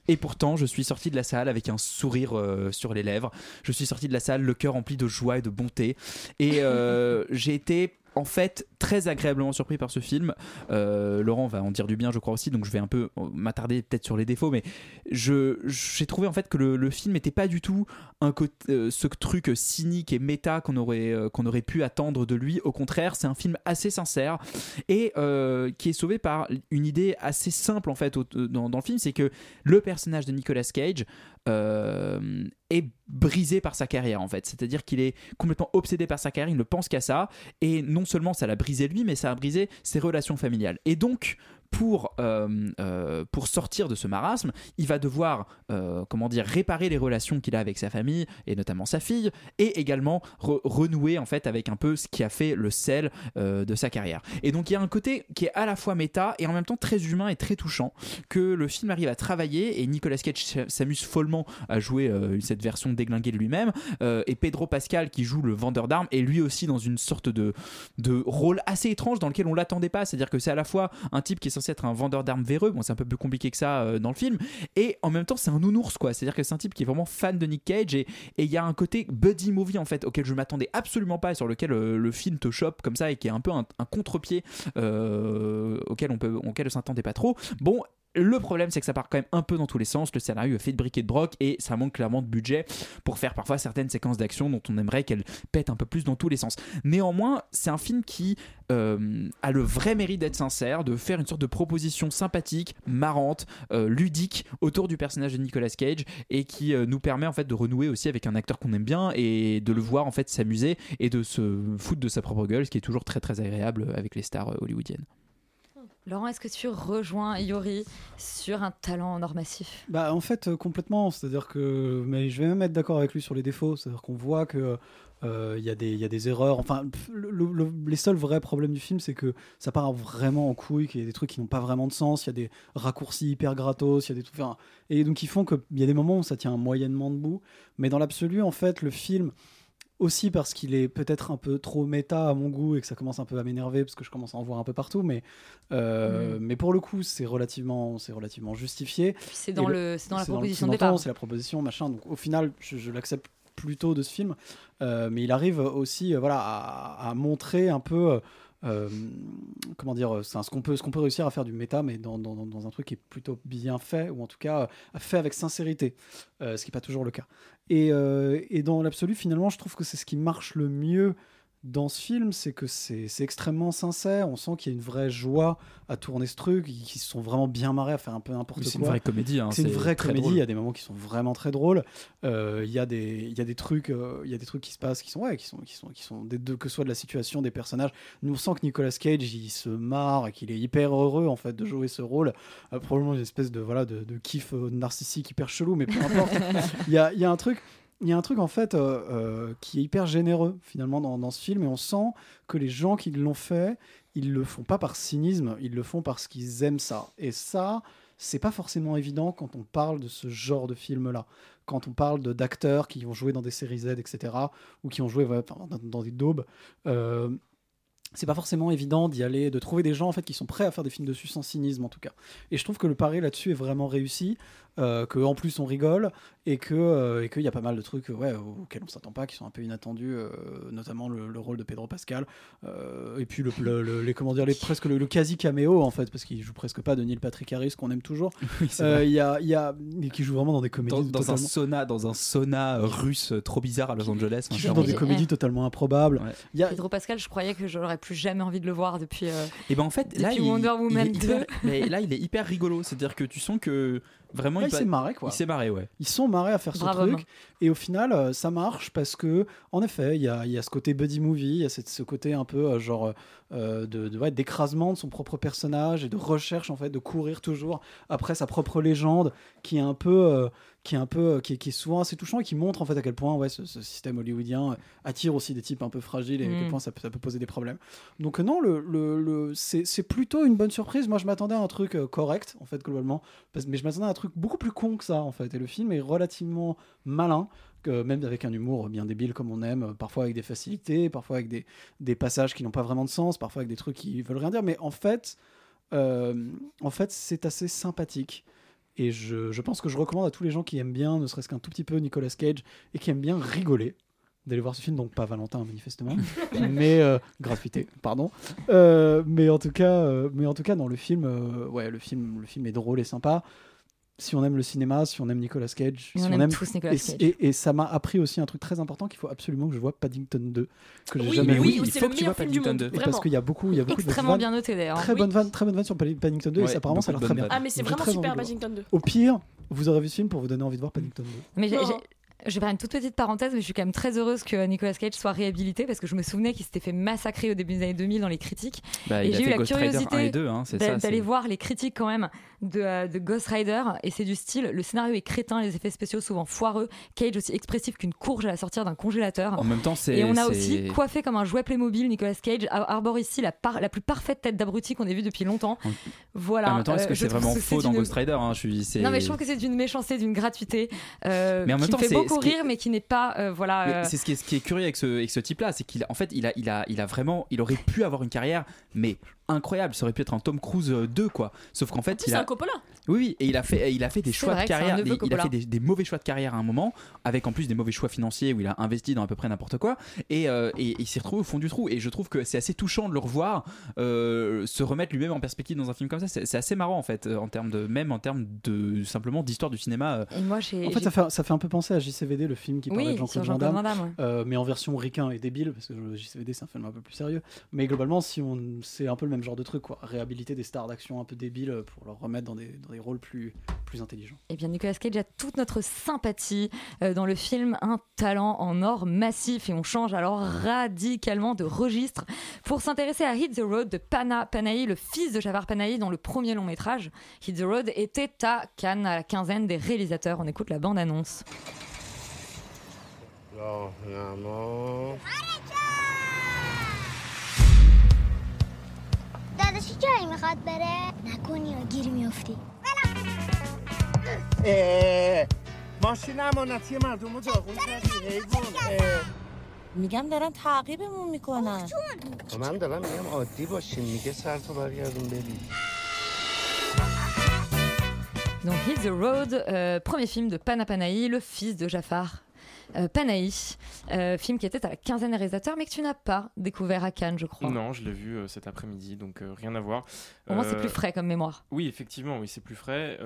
Et pourtant, je suis sorti de la salle avec un sourire euh, sur les lèvres. Je suis sorti de la salle le cœur rempli de joie et de bonté. Et euh, j'ai été en fait très agréablement surpris par ce film. Euh, Laurent va en dire du bien, je crois aussi, donc je vais un peu euh, m'attarder peut-être sur les défauts, mais j'ai trouvé en fait que le, film n'était pas du tout un euh, ce truc cynique et méta qu'on aurait aurait pu attendre de lui. Au contraire, c'est un film assez sincère et qui est sauvé par une idée assez simple en fait dans, dans le film, c'est que le personnage de Nicolas Cage est brisé par sa carrière en fait. C'est-à-dire qu'il est complètement obsédé par sa carrière, il ne pense qu'à ça. Et non seulement ça l'a brisé lui, mais ça a brisé ses relations familiales. Et donc, pour, euh, euh, pour sortir de ce marasme, il va devoir euh, comment dire, réparer les relations qu'il a avec sa famille, et notamment sa fille, et également re- renouer en fait avec un peu ce qui a fait le sel de sa carrière. Et donc il y a un côté qui est à la fois méta et en même temps très humain et très touchant que le film arrive à travailler et Nicolas Cage s'amuse follement à jouer cette version déglinguée de lui-même et Pedro Pascal qui joue le vendeur d'armes est lui aussi dans une sorte de, de rôle assez étrange dans lequel on l'attendait pas c'est à dire que c'est à la fois un type qui est être un vendeur d'armes véreux. Bon c'est un peu plus compliqué que ça euh, dans le film. Et en même temps c'est un nounours quoi. C'est à dire que c'est un type qui est vraiment fan de Nick Cage et il y a un côté buddy movie en fait auquel je m'attendais absolument pas et sur lequel euh, le film te chope comme ça et qui est un peu un, contre-pied euh, auquel on peut auquel s'attendait pas trop. Bon le problème, c'est que ça part quand même un peu dans tous les sens. Le scénario est fait de briques et de broc et ça manque clairement de budget pour faire parfois certaines séquences d'action dont on aimerait qu'elles pètent un peu plus dans tous les sens. Néanmoins, c'est un film qui euh, a le vrai mérite d'être sincère, de faire une sorte de proposition sympathique, marrante, euh, ludique autour du personnage de Nicolas Cage et qui euh, nous permet en fait de renouer aussi avec un acteur qu'on aime bien et de le voir en fait s'amuser et de se foutre de sa propre gueule, ce qui est toujours très très agréable avec les stars hollywoodiennes. Laurent, est-ce que tu rejoins Yori sur un talent en or massif Bah en fait euh, complètement, c'est-à-dire que mais je vais même être d'accord avec lui sur les défauts, c'est-à-dire qu'on voit que euh, il y, a des- il y a des erreurs. Enfin, les seuls vrais problèmes du film, c'est que ça part vraiment en couille, qu'il y a des trucs qui n'ont pas vraiment de sens, il y a des raccourcis hyper gratos, il y a des trucs. enfin, et donc ils font qu'il y a des moments où ça tient moyennement debout, mais dans l'absolu, en fait, le film aussi parce qu'il est peut-être un peu trop méta à mon goût et que ça commence un peu à m'énerver parce que je commence à en voir un peu partout mais euh, Mm. mais pour le coup c'est relativement c'est relativement justifié c'est dans Et le- c'est dans la proposition c'est de dans le départ. c'est la proposition machin donc au final je, je l'accepte plutôt de ce film Euh, mais il arrive aussi euh, voilà à, à montrer un peu comment dire euh, ce qu'on peut réussir à faire du méta mais dans, un truc qui est plutôt bien fait ou en tout cas euh, fait avec sincérité euh, ce qui n'est pas toujours le cas. Euh, et dans l'absolu finalement je trouve que c'est ce qui marche le mieux dans ce film, c'est que c'est extrêmement sincère. On sent qu'il y a une vraie joie à tourner ce truc, ils se sont vraiment bien marrés à faire un peu n'importe quoi. c'est une vraie comédie, hein, c'est une vraie comédie. drôle. Il y a des moments qui sont vraiment très drôles. Euh, Il y a des, il y a des trucs, euh, il y a des trucs qui se passent qui sont, ouais, qui sont, qui sont, qui sont des deux, que ce soit de la situation des personnages. Nous on sent que Nicolas Cage il se marre et qu'il est hyper heureux en fait de jouer ce rôle. Euh, probablement une espèce de voilà de, de kiff narcissique hyper chelou, mais peu importe. il y a, il y a un truc. Il y a un truc en fait euh, euh, qui est hyper généreux finalement dans, ce film et on sent que les gens qui l'ont fait, ils le font pas par cynisme, ils le font parce qu'ils aiment ça. Et ça, c'est pas forcément évident quand on parle de ce genre de film-là. Quand on parle d'acteurs qui ont joué dans des séries Z, etc., ou qui ont joué dans des daubes. euh, c'est pas forcément évident d'y aller, de trouver des gens en fait qui sont prêts à faire des films dessus sans cynisme en tout cas. Et je trouve que le pari là-dessus est vraiment réussi, euh, que en plus on rigole et que euh, et qu'il y a pas mal de trucs euh, ouais, auxquels on s'attend pas, qui sont un peu inattendus, euh, notamment le, le rôle de Pedro Pascal euh, et puis le, le- le- les comment dire les presque le, le quasi caméo en fait parce qu'il joue presque pas de Neil Patrick Harris qu'on aime toujours. Euh. Il y a il y a et qui joue vraiment dans des comédies Dans, dans un sauna, dans un sauna russe trop bizarre à Los Angeles. qui joue dans des comédies totalement improbables. Il y a, Pedro Pascal, je croyais que j'aurais plus jamais envie de le voir depuis. euh, Et ben en fait, là, depuis Wonder il Woman est 2. hyper, mais là, il est hyper rigolo. C'est-à-dire que tu sens que vraiment, il s'est marré, quoi. Il s'est marré, ouais. Ils sont marrés à faire ce truc. Et au final, euh, ça marche parce que, en effet, il y a, il y a ce côté buddy movie, il y a cette- ce côté un peu euh, genre euh, de, de- ouais, d'écrasement de son propre personnage et de recherche, en fait, de courir toujours après sa propre légende qui est un peu. euh, qui est un peu euh, qui est, qui est souvent assez touchant et qui montre en fait à quel point ouais ce, ce système hollywoodien euh, attire aussi des types un peu fragiles et à quel Mm. point ça, peut- ça peut poser des problèmes donc euh, non le, le, le- c'est plutôt une bonne surprise moi je m'attendais à un truc correct en fait globalement parce- mais je m'attendais à un truc beaucoup plus con que ça en fait et le film est relativement malin que même avec un humour bien débile comme on aime, parfois avec des facilités, parfois avec des, des passages qui n'ont pas vraiment de sens, parfois avec des trucs qui veulent rien dire, mais en fait, euh, en fait c'est assez sympathique. Et je, je pense que je recommande à tous les gens qui aiment bien, ne serait-ce qu'un tout petit peu Nicolas Cage, et qui aiment bien rigoler, d'aller voir ce film, donc pas Valentin manifestement, mais euh, gratuité, pardon. Euh, mais en tout cas, euh, mais en tout cas, dans le film, ouais, le film, le film est drôle et sympa. Si on aime le cinéma, si on aime Nicolas Cage, Et si on aime tous Nicolas et, Cage. et- et ça m'a appris aussi un truc très important qu'il faut absolument que je vois Paddington 2 que j'ai Oui, jamais mais vu. oui, il faut le que tu vois Paddington monde. 2. Et parce qu'il y a beaucoup, il y a beaucoup de Extrêmement vannes- bien noté d'ailleurs. Très Oui. bonne vanne, très bonne vanne sur Paddington 2 Ouais, et ça apparemment ça a l'air très de bien. Ah, mais c'est vraiment super de Paddington 2. Au pire, vous aurez vu ce film pour vous donner envie de voir Paddington 2. Mais je vais faire une toute petite parenthèse, mais je suis quand même très heureuse que Nicolas Cage soit réhabilité parce que je me souvenais qu'il s'était fait massacrer au début des années 2000 dans les critiques. Bah, Et j'ai eu la Ghost Rider 1 curiosité et 2, hein, d'aller voir les critiques quand même de, euh, de Ghost Rider et c'est du style le scénario est crétin, les effets spéciaux souvent foireux, Cage aussi expressif qu'une courge à la sortir d'un congélateur. En même temps, c'est. Et on a aussi coiffé comme un jouet Playmobil, Nicolas Cage ar- arbore ici la, par- la plus parfaite tête d'abruti qu'on ait vue depuis longtemps. Voilà. En même temps, est-ce euh, que je c'est vraiment faux dans une- Ghost Rider hein, je suis- Non mais je trouve que c'est d'une méchanceté, d'une gratuité euh, Mais en même temps, c'est- rire mais qui n'est pas euh, voilà. Euh, C'est ce qui est, ce qui est curieux avec ce, avec ce type-là, c'est qu'il en fait, il a, il a, il a vraiment, il aurait pu avoir une carrière, mais incroyable. Ça aurait pu être un Tom Cruise euh, 2, quoi. Sauf qu'en fait, C'est il un a, Coppola. oui, oui, et il a fait, il a fait des choix vrai de un carrière, des- il a fait des, des mauvais choix de carrière à un moment, avec en plus des mauvais choix financiers où il a investi dans à peu près n'importe quoi, et, euh, et il s'est retrouvé au fond du trou. Et je trouve que c'est assez touchant de le revoir euh, se remettre lui-même en perspective dans un film comme ça. C'est c'est assez marrant en fait, euh, en termes de, même en termes de simplement d'histoire du cinéma. euh, Et moi j'ai. En fait, j'ai- ça fait, ça fait un peu penser à JCVD, le film qui parlait Oui, de sur Jean-Claude Van Damme, Damme. ouais. euh, mais en version ricain et débile, parce que JCVD c'est un film un peu plus sérieux. Mais globalement, si on, c'est un peu le même genre de truc, quoi. Réhabiliter des stars d'action un peu débiles euh, pour leur remettre dans des, rôles plus, plus intelligents. Eh bien, Nicolas Cage a toute notre sympathie euh, dans le film Un talent en or massif et on change alors radicalement de registre pour s'intéresser à Hit the Road de Pana Panahi, le fils de Javar Panahi dans le premier long métrage. Hit the Road était à Cannes à la quinzaine des réalisateurs. On écoute la bande-annonce. می‌خواد بره نکنی یا گیر میافتی. ماشین امانتی مردم رو داغون کردی حیوان. میگم دارن تعقیبمون می‌کنن. من دارم میگم عادی باشین میگه سر تو برگردون ببین. Donc Hit the Road, euh, premier film de Pana Panahi, le fils de Jafar. Euh, Panahi, euh, film qui était à la quinzaine des réalisateurs mais que tu n'as pas découvert à Cannes, je crois. Non, je l'ai vu euh, cet après-midi, donc euh, rien à voir. Au moins, c'est Euh, plus frais comme mémoire. Oui, effectivement, oui, c'est plus frais.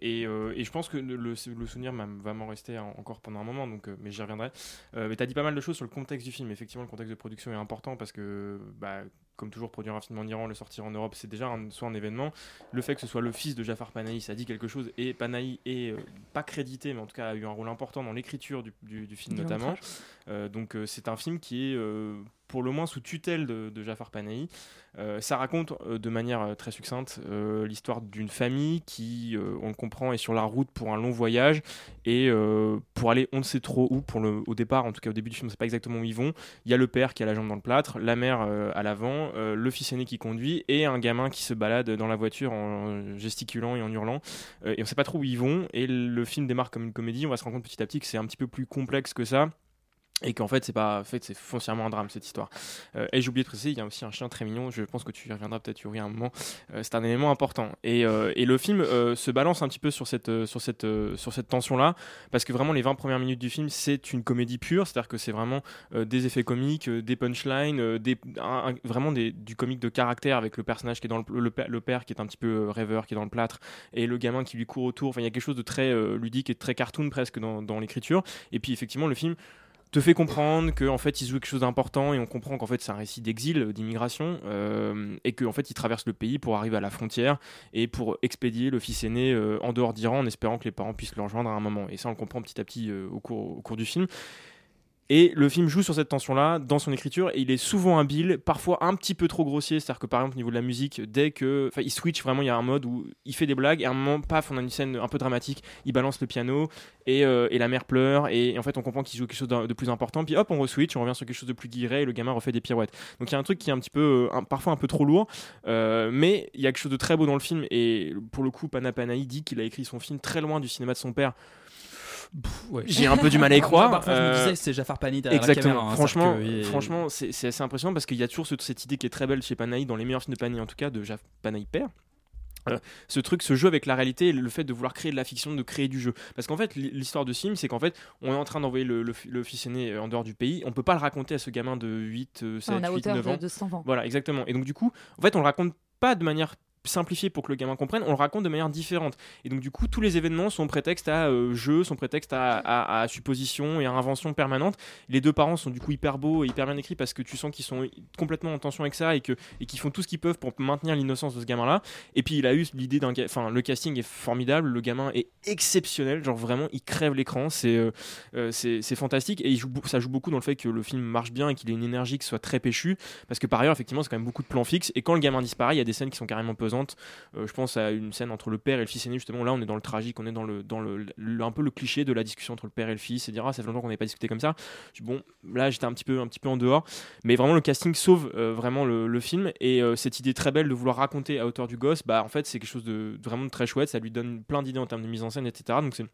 et, et je pense que le, le souvenir va m'en rester en- encore pendant un moment, donc, mais j'y reviendrai. Mais tu as dit pas mal de choses sur le contexte du film. Effectivement, le contexte de production est important parce que, bah, comme toujours, produire un film en Iran, le sortir en Europe, c'est déjà un, soit un événement. Le fait que ce soit le fils de Jafar Panahi, ça dit quelque chose. Et Panahi est euh, pas crédité, mais en tout cas a eu un rôle important dans l'écriture du, du- du film notamment. Euh, donc euh, c'est un film qui est pour le moins sous tutelle de, Jafar Panahi. Euh, ça raconte euh, de manière euh, très succincte l'histoire d'une famille qui, on le comprend, est sur la route pour un long voyage et pour aller on ne sait trop où. Pour le, au départ, en tout cas au début du film, on ne sait pas exactement où ils vont. Il y a le père qui a la jambe dans le plâtre, la mère à l'avant, le fils aîné qui conduit et un gamin qui se balade dans la voiture en gesticulant et en hurlant. Et on ne sait pas trop où ils vont. Et le film démarre comme une comédie. On va se rendre compte petit à petit que c'est un petit peu plus complexe que ça et qu'en fait c'est pas en fait c'est foncièrement un drame cette histoire. Euh, et j'ai oublié de préciser il y a aussi un chien très mignon. Je pense que tu y reviendras peut-être Yuri à un moment. Euh, c'est un élément important. Et, euh, et le film euh, se balance un petit peu sur cette euh, sur cette euh, sur cette tension là parce que vraiment les 20 premières minutes du film c'est une comédie pure. C'est à dire que c'est vraiment des effets comiques des punchlines des un- vraiment des, du comique de caractère avec le personnage qui est dans le, le, le père qui est un petit peu rêveur qui est dans le plâtre et le gamin qui lui court autour. Enfin il y a quelque chose de très ludique et de très cartoon presque dans, dans l'écriture. Et puis effectivement le film te fait comprendre qu'en fait il se joue quelque chose d'important et on comprend qu'en fait c'est un récit d'exil, euh, d'immigration euh, et qu'en fait il traverse le pays pour arriver à la frontière et pour expédier le fils aîné euh, en dehors d'Iran en espérant que les parents puissent le rejoindre à un moment. Et ça on le comprend petit à petit au cours du film. Et le film joue sur cette tension-là dans son écriture et il est souvent habile, parfois un petit peu trop grossier. C'est-à-dire que par exemple au niveau de la musique, dès que, enfin, il switch vraiment, il y a un mode où il fait des blagues et à un moment, paf, on a une scène un peu dramatique. Il balance le piano et, euh, et la mère pleure et, en fait on comprend qu'il joue quelque chose de plus important. Puis hop, on re-switch, on revient sur quelque chose de plus guiré et le gamin refait des pirouettes. Donc il y a un truc qui est un petit peu, euh, un- parfois un peu trop lourd, euh, mais il y a quelque chose de très beau dans le film et pour le coup, Pana Panahi dit qu'il a écrit son film très loin du cinéma de son père. Ouais. J'ai un peu du mal à y croire. Parfois, je me Euh, disais, c'est Jafar Panahi derrière la Exactement. caméra, hein, franchement, que franchement, c'est c'est assez impressionnant parce qu'il y a toujours ce- cette idée qui est très belle chez Panahi, dans les meilleurs films de Panahi en tout cas, de Jaf Panahi père. euh, ce truc, ce jeu avec la réalité, et le fait de vouloir créer de la fiction, de créer du jeu. Parce qu'en fait, l'histoire de Sim, c'est qu'en fait, on est en train d'envoyer le, le, le fils aîné en dehors du pays. On peut pas le raconter à ce gamin de 8, euh, 7, On a 8, hauteur 9 de, ans. de 100 ans. Voilà, exactement. Et donc, du coup, en fait, on le raconte pas de manière simplifiée pour que le gamin comprenne, on le raconte de manière différente. Et donc, du coup, tous les événements sont prétexte à euh, jeu, sont prétexte à, à, à supposition et à invention permanente. Les deux parents sont du coup hyper beaux et hyper bien écrits parce que tu sens qu'ils sont complètement en tension avec ça et que et qu'ils font tout ce qu'ils peuvent pour maintenir l'innocence de ce gamin-là. Et puis, il a eu l'idée d'un. Enfin, le casting est formidable, le gamin est exceptionnel, genre vraiment, il crève l'écran, c'est euh, euh, c'est c'est fantastique et il joue, ça joue beaucoup dans le fait que le film marche bien et qu'il ait une énergie qui soit très péchue parce que par ailleurs effectivement c'est quand même beaucoup de plans fixes et quand le gamin disparaît il y a des scènes qui sont carrément pesantes Euh, je pense à une scène entre le père et le fils aîné justement. Là on est dans le tragique on est dans le un peu le cliché de la discussion entre le père et le fils et dire ah ça fait longtemps qu'on n'avait pas discuté comme ça. Bon là j'étais un petit peu en dehors. Mais vraiment le casting sauve euh, vraiment le, film. Et euh, cette idée très belle de vouloir raconter à hauteur du gosse bah en fait c'est quelque chose de vraiment très chouette. Ça lui donne plein d'idées en termes de mise en scène etc donc c'est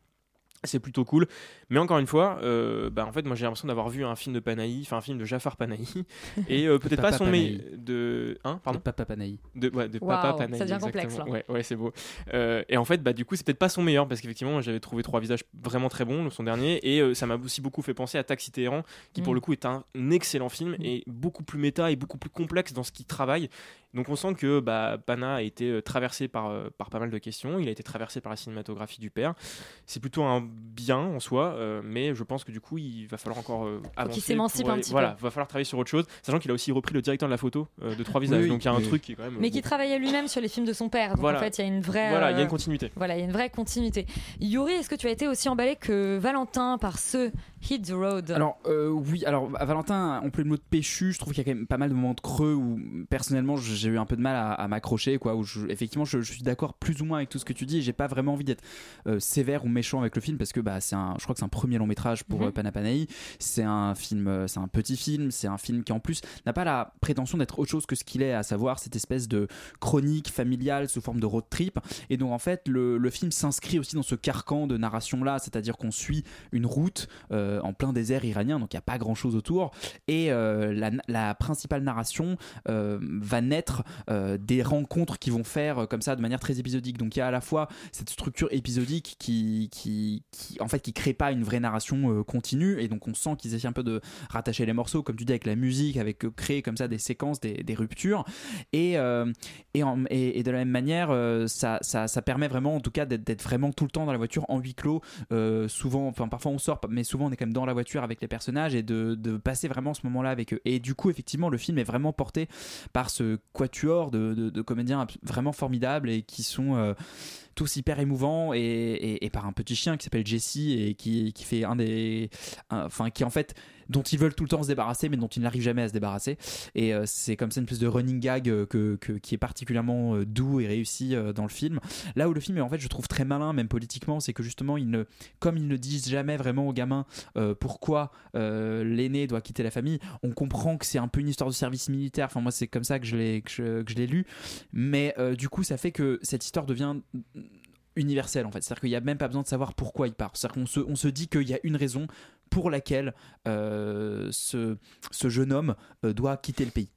c'est plutôt cool mais encore une fois euh, bah en fait moi j'ai l'impression d'avoir vu un film de Panahi enfin un film de Jafar Panahi et euh, peut-être pas son Panahi. de hein pardon De Papa Panahi. de, ouais, de Papa Panahi ça devient exactement. complexe, là. ouais ouais c'est beau Euh, et en fait bah du coup c'est peut-être pas son meilleur parce qu'effectivement j'avais trouvé trois visages vraiment très bons son dernier et euh, ça m'a aussi beaucoup fait penser à Taxi Téhéran qui pour Mm. le coup est un excellent film et beaucoup plus méta et beaucoup plus complexe dans ce qu'il travaille donc on sent que bah, Pana a été traversé par, euh, par pas mal de questions, il a été traversé par la cinématographie du père. C'est plutôt un bien en soi, euh, mais je pense que du coup il va falloir encore euh, avancer. s'émancipe pour un aller- petit Voilà, peu. va falloir travailler sur autre chose, sachant qu'il a aussi repris le directeur de la photo euh, de Trois Visages, oui, donc il y a un oui. truc qui est quand même... Mais euh, qui travaillait lui-même sur les films de son père. Donc Voilà. en fait, il y a une vraie. Voilà, il y a euh, une continuité. Voilà, il y a une vraie continuité. Yuri, est-ce que tu as été aussi emballé que Valentin par ce Hit the Road Alors euh, oui, alors à Valentin, on peut le mot de péchu. Je trouve qu'il y a quand même pas mal de moments de creux où personnellement j'ai eu un peu de mal à, à m'accrocher, quoi. Où je- effectivement, je, je suis d'accord plus ou moins avec tout ce que tu dis. et J'ai pas vraiment envie d'être euh, sévère ou méchant avec le film parce que bah c'est un, je crois que c'est un premier long métrage pour Mhm. euh, Panapanaï. C'est un film, euh, c'est un petit film, c'est un film qui en plus n'a pas la prétention d'être autre chose que ce qu'il est, à savoir cette espèce de chronique familiale sous forme de road trip. Et donc en fait, le, le film s'inscrit aussi dans ce carcan de narration là, c'est-à-dire qu'on suit une route euh, en plein désert iranien, donc il n'y a pas grand-chose autour. Et euh, la, principale narration euh, va naître euh, des rencontres qui vont faire euh, comme ça de manière très épisodique. Donc il y a à la fois cette structure épisodique qui, qui, qui en fait qui crée pas une vraie narration euh, continue et donc on sent qu'ils essaient un peu de rattacher les morceaux comme tu dis avec la musique avec euh, créer comme ça des séquences des, ruptures et, euh, et, de la même manière euh, ça, ça, ça permet vraiment en tout cas d'être vraiment tout le temps dans la voiture en huis clos euh, souvent enfin parfois on sort mais souvent on est quand dans la voiture avec les personnages et de, de passer vraiment ce moment là avec eux. Et du coup effectivement le film est vraiment porté par ce quatuor de, de, comédiens vraiment formidables et qui sont euh, tous hyper émouvants et, et- par un petit chien qui s'appelle Jesse et qui, qui fait un des enfin qui en fait dont ils veulent tout le temps se débarrasser mais dont ils n'arrivent jamais à se débarrasser. Et euh, c'est comme ça une espèce de running gag euh, que, qui est particulièrement euh, doux et réussi dans le film. Là où le film est en fait je trouve très malin même politiquement c'est que justement ils ne comme ils ne disent jamais vraiment aux gamins pourquoi l'aîné doit quitter la famille on comprend que c'est un peu une histoire de service militaire. Enfin moi c'est comme ça que je l'ai que je, lu. Mais du coup ça fait que cette histoire devient universelle en fait. C'est à dire qu'il n'y a même pas besoin de savoir pourquoi il part. C'est à dire qu'on se, on se dit qu'il y a une raison pour laquelle euh, ce, jeune homme euh, doit quitter le pays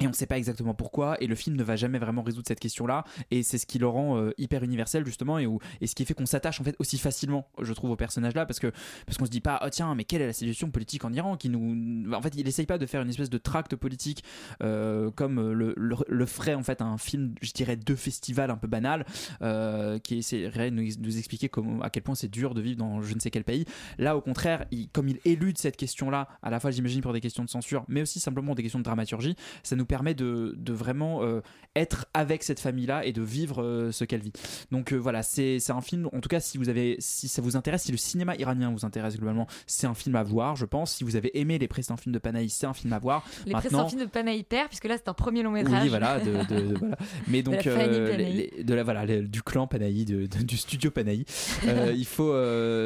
et on ne sait pas exactement pourquoi, et le film ne va jamais vraiment résoudre cette question-là, et c'est ce qui le rend euh, hyper universel justement, et, où, et ce qui fait qu'on s'attache en fait aussi facilement, je trouve, au personnage-là, parce que parce qu'on se dit pas, oh tiens, mais quelle est la situation politique en Iran qui nous, en fait, il essaye pas de faire une espèce de tract politique euh, comme le, le, le ferait en fait un film, je dirais, de festival un peu banal, euh, qui essaierait de nous, expliquer à quel point c'est dur de vivre dans je ne sais quel pays. Là, au contraire, comme il élude cette question-là, à la fois j'imagine pour des questions de censure, mais aussi simplement des questions de dramaturgie, ça nous permet de, de vraiment euh, être avec cette famille-là et de vivre euh, ce qu'elle vit. Donc euh, voilà, c'est un film, en tout cas, si vous avez, si ça vous intéresse, si le cinéma iranien vous intéresse globalement, c'est un film à voir, je pense. Si vous avez aimé les précédents films de Panahi, c'est un film à voir. Les précédents films de Panahi Père, puisque là c'est un premier long métrage. oui, voilà, de, de- de- voilà. Mais De la donc les- les- de la voilà les- du clan Panahi, du studio Panahi. Il faut,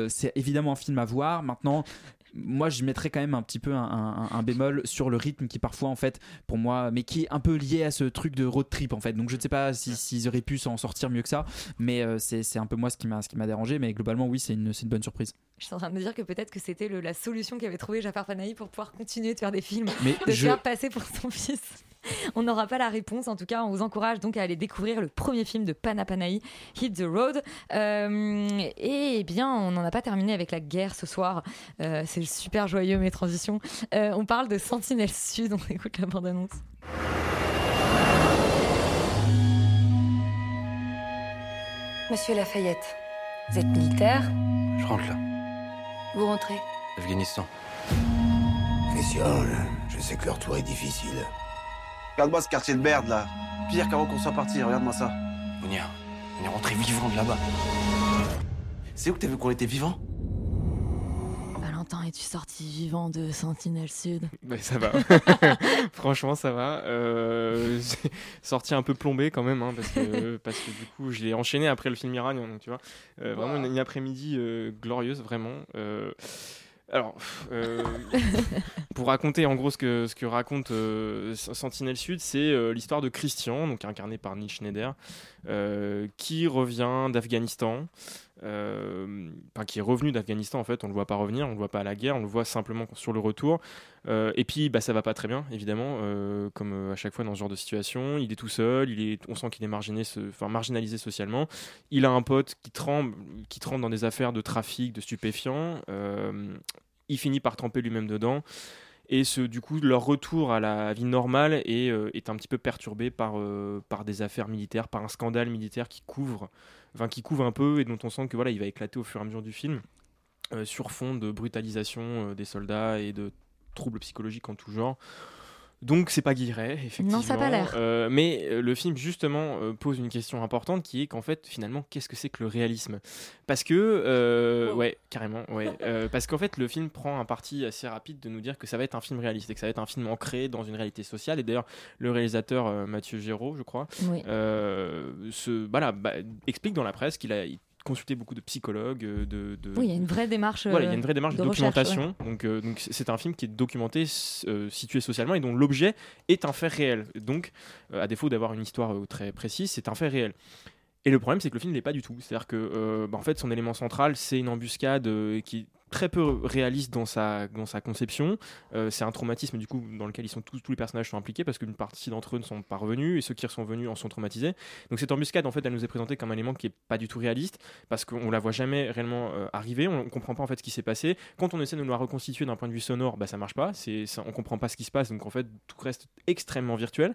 c'est évidemment un film à voir. Maintenant. Moi, je mettrais quand même un petit peu un, un- un bémol sur le rythme qui parfois, en fait, pour moi, mais qui est un peu lié à ce truc de road trip, en fait. Donc, je ne sais pas si- s'ils auraient pu s'en sortir mieux que ça, mais euh, c'est un peu moi ce qui m'a dérangé. Mais globalement, oui, c'est une, c'est une bonne surprise. Je suis en train de me dire que peut-être que c'était la solution qu'avait trouvé Jafar Panahi pour pouvoir continuer de faire des films, Mais de je- faire passer pour son fils. On n'aura pas la réponse. En tout cas, on vous encourage donc à aller découvrir le premier film de Pana Panahi, Hit the Road. Euh, et eh bien, on n'en a pas terminé avec la guerre ce soir. Euh, C'est super joyeux mes transitions. Euh, on parle de Sentinelle Sud. On écoute la bande-annonce. Monsieur Lafayette, vous êtes militaire? Je rentre là. Vous rentrez Afghanistan. Christian, je sais que leur tour est difficile. Regarde-moi ce quartier de merde là. Pire qu'avant qu'on soit parti, regarde-moi ça. Est. On est rentré vivant de là-bas. C'est où que t'as vu qu'on était vivants Valentin, es-tu sorti vivant de Sentinelle Sud? Bah, ça va. Franchement, ça va. Euh, j'ai sorti un peu plombé quand même, hein, parce, que, parce que du coup, je l'ai enchaîné après le film Iranian. Donc, tu vois, Euh, vraiment une, une après-midi euh, glorieuse, vraiment. Euh, alors, euh, pour raconter en gros ce que, ce que raconte euh, Sentinelle Sud, c'est euh, l'histoire de Christian, donc incarné par Neil Schneider, qui revient d'Afghanistan. Euh, qui est revenu d'Afghanistan en fait, on le voit pas revenir, on le voit pas à la guerre, on le voit simplement sur le retour. Euh, et puis bah, ça va pas très bien évidemment, euh, comme à chaque fois dans ce genre de situation. Il est tout seul, il est, on sent qu'il est marginalisé socialement. Il a un pote qui tremble, qui tremble dans des affaires de trafic de stupéfiants. Il finit par tremper lui-même dedans. Et ce, du coup, leur retour à la vie normale est, euh, un petit peu perturbé par, euh, par des affaires militaires, par un scandale militaire qui couvre, qui couvre un peu et dont on sent que voilà, il va éclater au fur et à mesure du film, euh, sur fond de brutalisation des soldats et de troubles psychologiques en tout genre. Donc c'est pas Guilleret, effectivement. Non, ça a pas l'air. Euh, mais euh, le film justement euh, pose une question importante qui est qu'en fait finalement qu'est-ce que c'est que le réalisme? Parce que euh, ouais carrément ouais parce qu'en fait le film prend un parti assez rapide de nous dire que ça va être un film réaliste et que ça va être un film ancré dans une réalité sociale et d'ailleurs le réalisateur Mathieu Géraud je crois Oui. se voilà bah, explique dans la presse qu'il a consulté beaucoup de psychologues euh, de, de- Oui, il y a une vraie démarche. voilà, il y a euh, une vraie démarche de, documentation. ouais. Donc, euh, donc c'est- un film qui est documenté, euh, situé socialement et dont l'objet est un fait réel. Donc, euh, à défaut d'avoir une histoire très précise, c'est un fait réel. Et le problème, c'est que le film ne l'est pas du tout. C'est-à-dire que, bah, en fait, son élément central, c'est une embuscade qui très peu réaliste dans sa, conception. Euh, c'est un traumatisme, du coup, dans lequel ils sont tous, les personnages sont impliqués parce qu'une partie d'entre eux ne sont pas revenus et ceux qui sont venus en sont traumatisés. Donc, cette embuscade, en fait, elle nous est présentée comme un élément qui est pas du tout réaliste parce qu'on la voit jamais réellement euh, arriver. On, on comprend pas, en fait, ce qui s'est passé. Quand on essaie de nous la reconstituer d'un point de vue sonore, bah, ça marche pas. C'est, ça- on comprend pas ce qui se passe. Donc, en fait, tout reste extrêmement virtuel.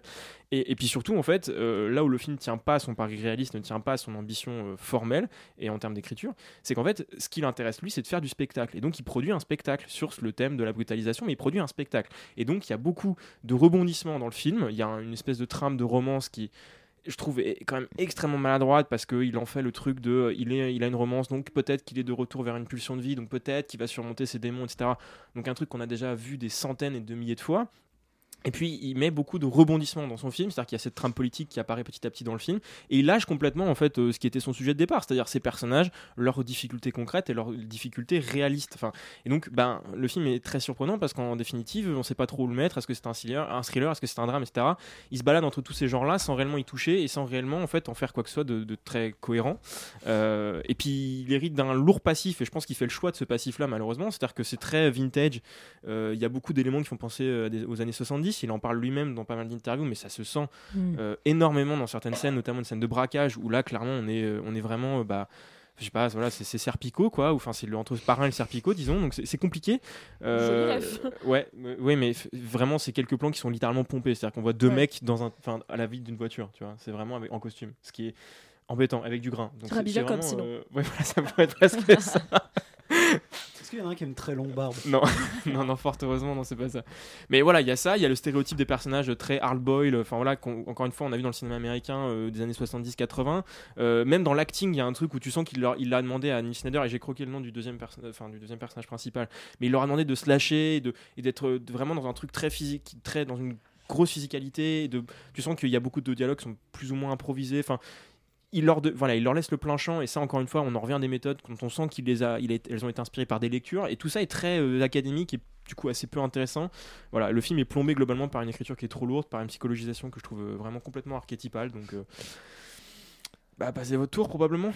Et, puis surtout, en fait, euh, là où le film tient pas son pari réaliste, ne tient pas son ambition formelle et en termes d'écriture, c'est qu'en fait, ce qui l'intéresse lui, c'est de faire du spectacle. Et donc, il produit un spectacle sur le thème de la brutalisation, mais il produit un spectacle. Et donc, il y a beaucoup de rebondissements dans le film. Il y a un- une espèce de trame de romance qui je trouve est quand même extrêmement maladroite parce qu'il en fait le truc de il, il a une romance donc peut-être qu'il est de retour vers une pulsion de vie donc peut-être qu'il va surmonter ses démons etc donc un truc qu'on a déjà vu des centaines et de milliers de fois et puis il met beaucoup de rebondissements dans son film, c'est-à-dire qu'il y a cette trame politique qui apparaît petit à petit dans le film, et il lâche complètement en fait euh, ce qui était son sujet de départ, c'est-à-dire ses personnages, leurs difficultés concrètes et leurs difficultés réalistes. Enfin, et donc ben le film est très surprenant parce qu'en définitive on sait pas trop où le mettre. Est-ce que c'est un thriller, un thriller, est-ce que c'est un drame, etc. Il se balade entre tous ces genres-là sans réellement y toucher et sans réellement en fait en faire quoi que ce soit de, très cohérent. Euh, et puis il hérite d'un lourd passif et je pense qu'il fait le choix de ce passif-là malheureusement, c'est-à-dire que c'est très vintage. Euh, Il y a beaucoup d'éléments qui font penser aux années 70. Il en parle lui-même dans pas mal d'interviews, mais ça se sent Mm. euh, énormément dans certaines scènes, notamment une scène de braquage où là clairement on est, euh, on est vraiment euh, bah, je sais pas, voilà, c'est Serpico, quoi, ou enfin, c'est le entre le parrain et le Serpico, disons, donc c'est compliqué. Euh, ouais, ouais, mais vraiment, c'est quelques plans qui sont littéralement pompés, c'est-à-dire qu'on voit deux Ouais. mecs dans un, enfin, à la vide d'une voiture, tu vois, c'est vraiment avec- en costume, ce qui est embêtant, avec du grain. Donc, Rabbi Jacob, vraiment, sinon. euh, ouais, voilà, ça pourrait être presque ça. Est-ce y en a un qui a une très longue barbe Non, non, fort heureusement, non, c'est pas ça. Mais voilà, il y a ça, il y a le stéréotype des personnages très hard boil, enfin encore une fois, on a vu dans le cinéma américain euh, des années 70-80. Euh, même dans l'acting, il y a un truc où tu sens qu'il il l'a demandé à Neil Schneider, et j'ai croqué le nom du deuxième, du deuxième personnage principal, mais il leur a demandé de se lâcher et d'être euh, vraiment dans un truc très physique, très dans une grosse physicalité. De, tu sens qu'il y a beaucoup de dialogues qui sont plus ou moins improvisés. Enfin, il leur, de- voilà, il leur laisse le plein champ et ça encore une fois on en revient des méthodes quand on sent qu'il les ont été inspirées par des lectures et tout ça est très euh, académique et du coup assez peu intéressant. Voilà le film est plombé globalement par une écriture qui est trop lourde par une psychologisation que je trouve euh, vraiment complètement archétypale donc euh, bah passez votre tour probablement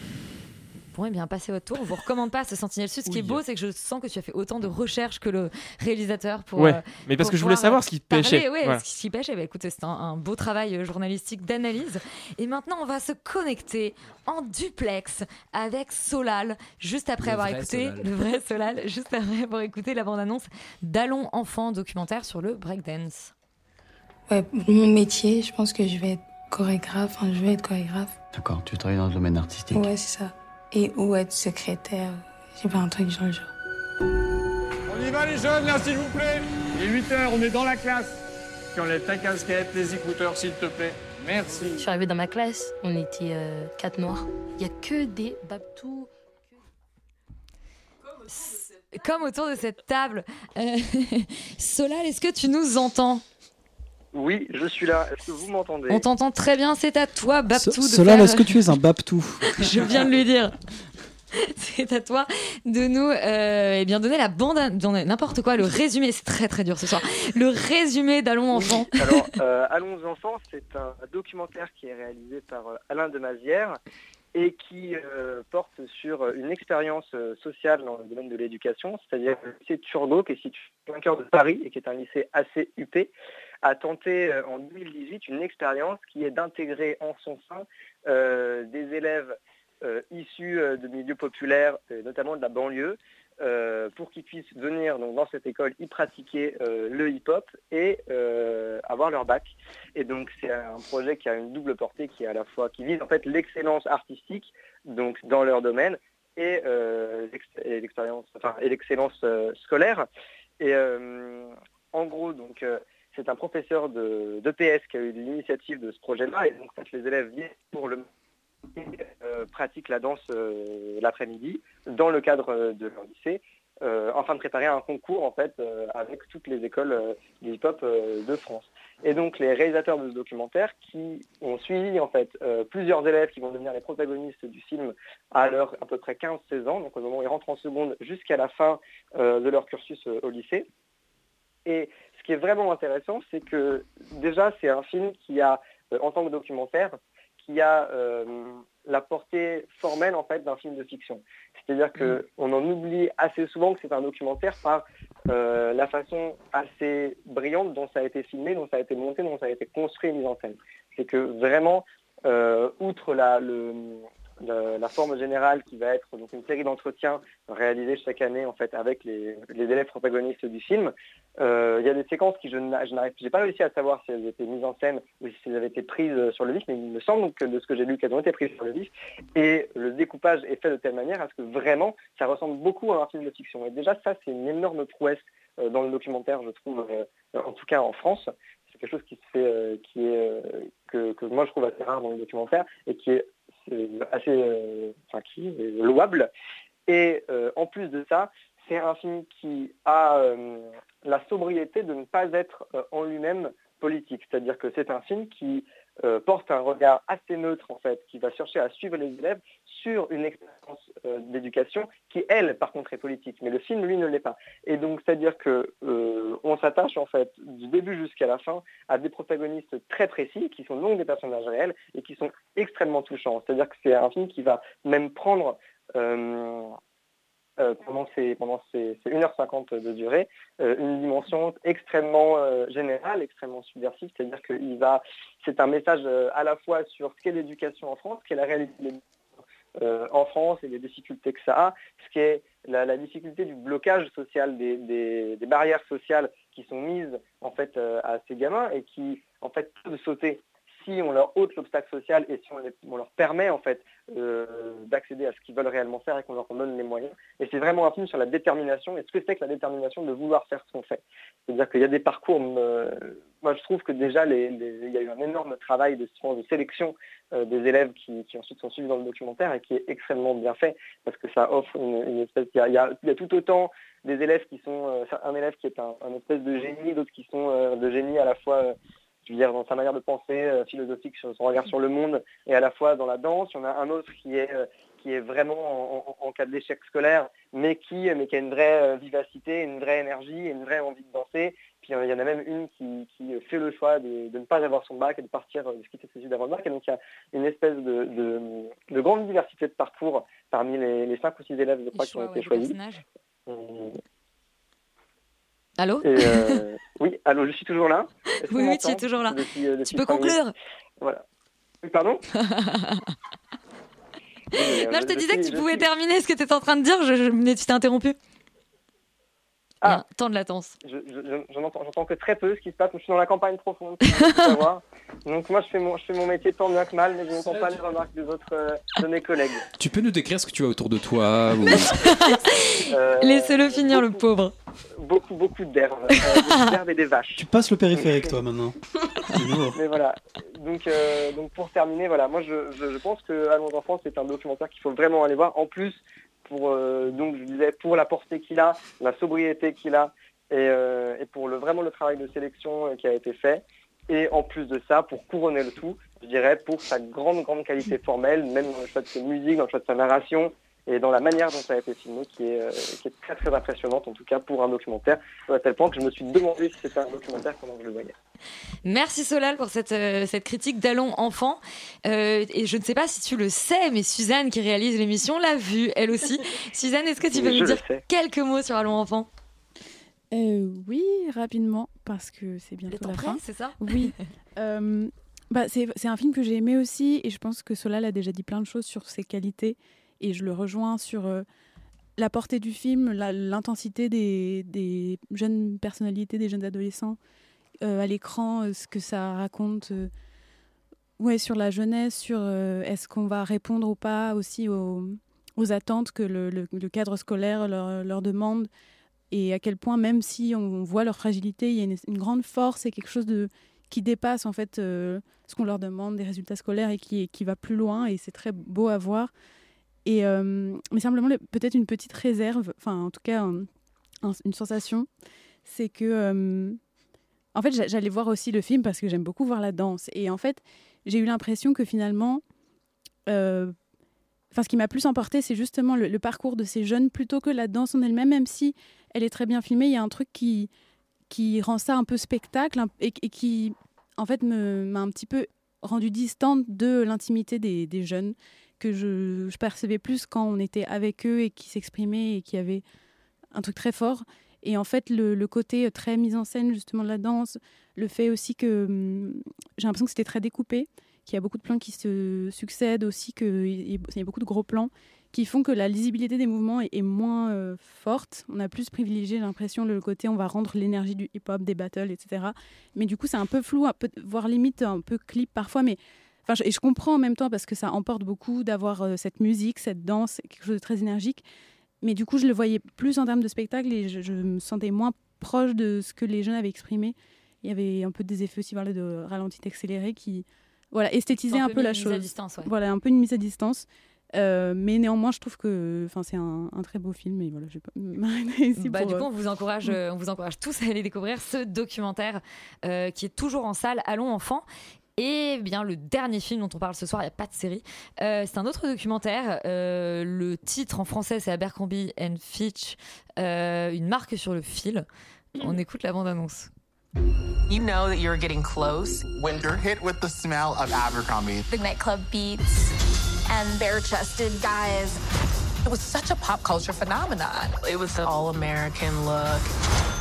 Bon, eh bien, passez votre tour. On vous recommande pas ce Sentinelle Sud. Ce qui est beau, c'est que je sens que tu as fait autant de recherches que le réalisateur pour. Ouais, euh, mais parce pour que je voulais savoir euh, ce qui parler, pêchait. Ouais, Voilà. ce qui pêchait. Bah, écoute, c'est un, un beau travail euh, journalistique d'analyse. Et maintenant, on va se connecter en duplex avec Solal, juste après Le avoir écouté Solal. le vrai Solal, juste après avoir écouté la bande-annonce d'Allons Enfants, documentaire sur le breakdance. Ouais, pour mon métier, je pense que je vais être chorégraphe. Enfin, je vais être chorégraphe. D'accord, tu travailles dans le domaine artistique. Ouais, c'est ça. Et ou être secrétaire? J'ai pas un truc genre le genre. On y va les jeunes là s'il vous plaît Il est 8h, on est dans la classe. Tu enlèves ta casquette, les écouteurs s'il te plaît. Merci. Je suis arrivée dans ma classe, on était euh, quatre noirs. Il y a que des babtous. Comme autour de cette table. Euh, Solal, est-ce que tu nous entends? Oui, je suis là. Est-ce que vous m'entendez On t'entend très bien, c'est à toi, Babtou. de Solal, faire- est-ce que tu es un Baptou Je viens de lui dire. C'est à toi de nous euh, eh bien donner la bande, donner n'importe quoi, le résumé. C'est très très dur ce soir. Le résumé d'Allons Enfants. Alors, euh, Allons enfants, c'est un documentaire qui est réalisé par euh, Alain Demazière et qui euh, porte sur une expérience euh, sociale dans le domaine de l'éducation, c'est-à-dire le lycée Turgot, qui est situé au cœur de Paris et qui est un lycée assez huppé, a tenté euh, en 2018 une expérience qui est d'intégrer en son sein euh, des élèves euh, issus de milieux populaires, notamment de la banlieue, pour qu'ils puissent venir donc, dans cette école y pratiquer le hip-hop et avoir leur bac. Et donc c'est un projet qui a une double portée qui est à la fois qui vise en fait l'excellence artistique donc dans leur domaine et enfin l'excellence euh, scolaire. Et en gros donc c'est un professeur de d'EPS qui a eu l'initiative de ce projet-là et donc les élèves viennent pour le euh, pratiquent la danse euh, l'après-midi dans le cadre euh, de leur lycée, euh, afin de préparer un concours en fait euh, avec toutes les écoles du hip-hop de France. Et donc les réalisateurs de ce documentaire qui ont suivi en fait plusieurs élèves qui vont devenir les protagonistes du film à leur à peu près 15-16 ans, donc au moment où ils rentrent en seconde jusqu'à la fin de leur cursus au lycée. Et ce qui est vraiment intéressant, c'est que déjà c'est un film qui a, euh, en tant que documentaire, qui a euh, la portée formelle en fait d'un film de fiction. C'est-à-dire que on en oublie assez souvent que c'est un documentaire par euh, la façon assez brillante dont ça a été filmé, dont ça a été monté, dont ça a été construit et mis en scène. C'est que vraiment, euh, outre la, le- la, forme générale qui va être donc une série d'entretiens réalisés chaque année en fait avec les, les élèves protagonistes du film, euh, il y a des séquences qui je n'a- je n'arrive, j'ai pas réussi à savoir si elles étaient mises en scène ou si elles avaient été prises euh, sur le vif, mais il me semble que de ce que j'ai lu qu'elles ont été prises sur le vif. Et le découpage est fait de telle manière à ce que vraiment ça ressemble beaucoup à un film de fiction. Et déjà ça c'est une énorme prouesse euh, dans le documentaire, je trouve, en tout cas en France. C'est quelque chose qui se fait, qui est que, que moi je trouve assez rare dans le documentaire et qui est assez, euh, enfin, qui est louable. Et euh, en plus de ça, c'est un film qui a euh, la sobriété de ne pas être euh, en lui-même politique. C'est-à-dire que c'est un film qui euh, porte un regard assez neutre, en fait, qui va chercher à suivre les élèves sur une expérience euh, d'éducation qui, elle, par contre, est politique. Mais le film, lui, ne l'est pas. Et donc, c'est-à-dire que euh, on s'attache, en fait, du début jusqu'à la fin, à des protagonistes très précis, qui sont donc des personnages réels et qui sont extrêmement touchants. C'est-à-dire que c'est un film qui va même prendre... euh, pendant ces, pendant ces, ces 1h50 de durée, une dimension extrêmement générale, extrêmement subversive, c'est-à-dire que c'est un message à la fois sur ce qu'est l'éducation en France, ce qu'est la réalité de l'éducation, euh, en France et les difficultés que ça a, ce qui est la, difficulté du blocage social, des barrières sociales qui sont mises en fait euh, à ces gamins et qui en fait peuvent sauter si on leur ôte l'obstacle social et si on, les- leur permet en fait euh, d'accéder à ce qu'ils veulent réellement faire et qu'on leur donne les moyens. Et c'est vraiment un film sur la détermination et ce que c'est que la détermination de vouloir faire ce qu'on fait? C'est-à-dire qu'il y a des parcours. euh, moi, je trouve que déjà, les- il y a eu un énorme travail de, sélection euh, des élèves qui, ensuite sont suivis dans le documentaire et qui est extrêmement bien fait parce que ça offre une, espèce. Il y, a, tout autant des élèves qui sont un élève qui est un, espèce de génie, d'autres qui sont de génie à la fois. Euh, je veux dire, dans sa manière de penser euh, philosophique, sur son regard sur le monde, et à la fois dans la danse. Il y en a un autre qui est, euh, qui est vraiment en, en- en cas d'échec scolaire, mais qui, mais qui a une vraie euh, vivacité, une vraie énergie, une vraie envie de danser. Puis euh, il y en a même une qui, qui fait le choix de, de ne pas avoir son bac et de partir, euh, de quitter ses études avant le bac. Et donc il y a une espèce de, de, de grande diversité de parcours parmi les, les cinq ou six élèves, je crois, qui ont été choisis. Allô et, euh, Oui, allô, je suis toujours là. Oui, oui, tu es toujours là. depuis, euh, Tu peux conclure. Voilà. Oui, Pardon Non, je te disais que tu je pouvais suis- terminer ce que tu étais en train de dire, je, je- mais tu t'es interrompu. Il y a un temps de latence. Je- je- je- J'en entends, j'entends que très peu ce qui se passe. Je suis dans la campagne profonde. Donc moi, je fais, mon, je fais mon métier tant bien que mal, mais je n'entends pas les remarques des autres euh, de mes collègues. Tu peux nous décrire ce que tu vois autour de toi ou- Euh, Laissez-le finir, le pauvre. Beaucoup, beaucoup d'herbes. Euh, d'herbes et des vaches. Tu passes le périphérique, toi, maintenant. Mais voilà. Donc, euh, donc pour terminer, voilà, moi je, je, je pense que Allons enfants, c'est un documentaire qu'il faut vraiment aller voir. En plus, pour euh, pour la portée qu'il a, la sobriété qu'il a, et, euh, pour vraiment le travail de sélection euh, qui a été fait. Et en plus de ça, pour couronner le tout, je dirais pour sa grande grande qualité formelle, même dans le choix de ses musiques, dans le choix de sa narration et dans la manière dont ça a été filmé, qui est, euh, qui est très très impressionnante en tout cas pour un documentaire, à tel point que je me suis demandé si c'était un documentaire comment je le voyais. Merci Solal pour cette, euh, cette critique d'Allons enfant. Euh, et je ne sais pas si tu le sais, mais Suzanne qui réalise l'émission l'a vu elle aussi. Suzanne, est-ce que tu peux nous dire sais. quelques mots sur Allons enfant Euh, oui, rapidement, parce que c'est bientôt temps la fin. c'est ça? Oui. Euh, bah, c'est c'est un film que j'ai aimé aussi, et je pense que Solal a déjà dit plein de choses sur ses qualités, et je le rejoins sur euh, la portée du film, l'intensité des, jeunes personnalités, des jeunes adolescents euh, à l'écran, euh, ce que ça raconte. ouais, sur la jeunesse, sur est-ce qu'on va répondre ou pas aussi aux, attentes que le, cadre scolaire leur, demande et à quel point même si on voit leur fragilité, il y a une, grande force et quelque chose qui dépasse en fait ce qu'on leur demande des résultats scolaires et qui va plus loin et c'est très beau à voir. Et euh, mais simplement le- peut-être une petite réserve, enfin en tout cas un- un- une sensation, c'est que euh, en fait j'a- j'allais voir aussi le film parce que j'aime beaucoup voir la danse et en fait j'ai eu l'impression que finalement euh, Enfin, ce qui m'a plus emporté, c'est justement le, parcours de ces jeunes plutôt que la danse en elle-même, même si elle est très bien filmée. Il y a un truc qui, qui rend ça un peu spectacle et, qui, en fait, m'a un petit peu rendu distante de l'intimité des jeunes que je, percevais plus quand on était avec eux et qui s'exprimaient et qui avaient un truc très fort. Et en fait, le, côté très mise en scène, justement, de la danse, le fait aussi que hum, j'ai l'impression que c'était très découpé, qu'il y a beaucoup de plans qui se succèdent aussi, qu'il y, a beaucoup de gros plans qui font que la lisibilité des mouvements est, moins euh, forte. On a plus privilégié, l'impression, le côté on va rendre l'énergie du hip-hop, des battles, etc. Mais du coup, c'est un peu flou, voire limite un peu clip parfois. Mais enfin, je, et je comprends en même temps parce que ça emporte beaucoup d'avoir euh, cette musique, cette danse, quelque chose de très énergique. Mais du coup, je le voyais plus en termes de spectacle et je, je me sentais moins proche de ce que les jeunes avaient exprimé. Il y avait un peu des effets aussi voilà, de ralenti accéléré qui voilà, esthétisaient Un un, peu peu la chose. à distance, ouais. Voilà, un peu une mise à distance. Euh, mais néanmoins, je trouve que c'est un, un très beau film et voilà, je vais pas m'arrêter ici Bah, pour, du coup, euh, on vous encourage, euh, on vous encourage tous à aller découvrir ce documentaire qui est toujours en salle. Allons enfants. Et bien le dernier film dont on parle ce soir, il n'y a pas de série. Euh, c'est un autre documentaire. Euh, le titre en français, c'est Abercrombie and Fitch, euh, une marque sur le fil. On écoute la bande-annonce. You know that you're getting close When you're hit with the smell of Abercrombie. The nightclub beats and bare chested guys. It was such a pop culture phenomenon. It was the all American look.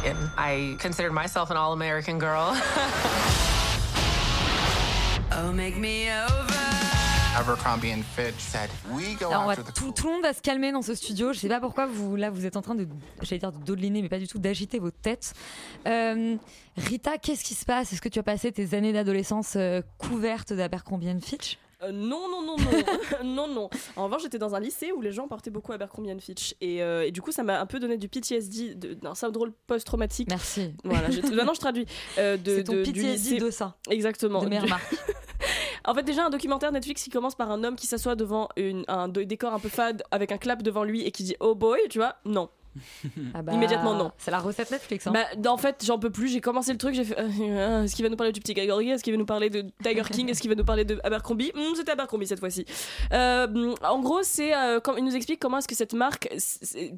And I considered myself an all American girl. Oh, make me over. Abercrombie and Fitch said, "We go Alors, on va- after the tout, tout le monde va se calmer dans ce studio. Je sais pas pourquoi vous là vous êtes en train de, j'allais dire de dodeliner, mais pas du tout, d'agiter vos têtes. Euh, Rita, qu'est-ce qui se passe? Est-ce que tu as passé tes années d'adolescence euh, couvertes d'Abercrombie and Fitch? Euh, non, non, non, non, non, non. En revanche, j'étais dans un lycée où les gens portaient beaucoup Abercrombie Fitch. Et, euh, et du coup, ça m'a un peu donné du PTSD, d'un syndrome post-traumatique. Merci. Voilà, maintenant je traduis. euh, de, C'est ton de- PTSD de ça. Exactement. De marque. En fait, déjà, un documentaire Netflix qui commence par un homme qui s'assoit devant une- un décor un peu fade avec un clap devant lui et qui dit Oh boy, tu vois Non. Ah bah, Immédiatement, non. C'est la recette Netflix. Hein. Bah, en fait, j'en peux plus. J'ai commencé le truc. J'ai fait. euh, Est-ce qu'il va nous parler du petit Gregory Est-ce qu'il va nous parler de Tiger King Est-ce qu'il va nous parler de Abercrombie? Hmm, C'était Abercrombie cette fois-ci. Euh, en gros, c'est euh, quand il nous explique comment est-ce que cette marque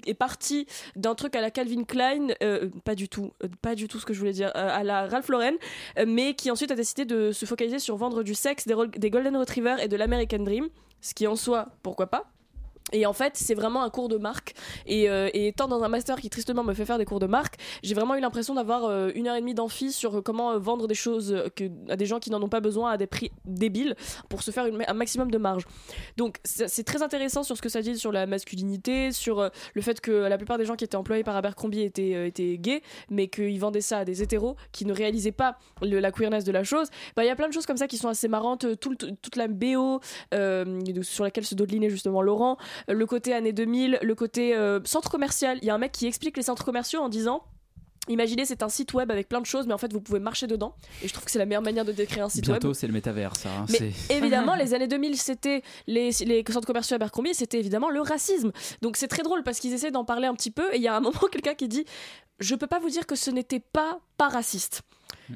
est partie d'un truc à la Calvin Klein, euh, pas du tout, euh, pas du tout ce que je voulais dire, euh, à la Ralph Lauren, euh, mais qui ensuite a décidé de se focaliser sur vendre du sexe, des, des Golden Retrievers et de l'American Dream, ce qui en soi, pourquoi pas. Et en fait, c'est vraiment un cours de marque. Et, euh, et étant dans un master qui tristement me fait faire des cours de marque, j'ai vraiment eu l'impression d'avoir euh, une heure et demie d'amphi sur euh, comment vendre des choses à des gens qui n'en ont pas besoin à des prix débiles pour se faire un maximum de marge. Donc c'est très intéressant sur ce que ça dit sur la masculinité, sur le fait que la plupart des gens qui étaient employés par Abercrombie étaient, gays, mais qu'ils vendaient ça à des hétéros qui ne réalisaient pas la queerness de la chose. Bah, Il y a plein de choses comme ça qui sont assez marrantes. Toute la BO sur laquelle se dodelinait justement Laurent, le côté années 2000, le côté euh, centre commercial. Il y a un mec qui explique les centres commerciaux en disant. Imaginez, c'est un site web avec plein de choses, mais en fait, vous pouvez marcher dedans. Et je trouve que c'est la meilleure manière de décrire un site web. Bientôt, c'est le métavers, ça. hein, Mais évidemment, les années 2000, c'était les, les centres commerciaux Abercrombie, c'était évidemment le racisme. Donc c'est très drôle parce qu'ils essaient d'en parler un petit peu. Et il y a un moment, quelqu'un qui dit Je peux pas vous dire que ce n'était pas pas raciste.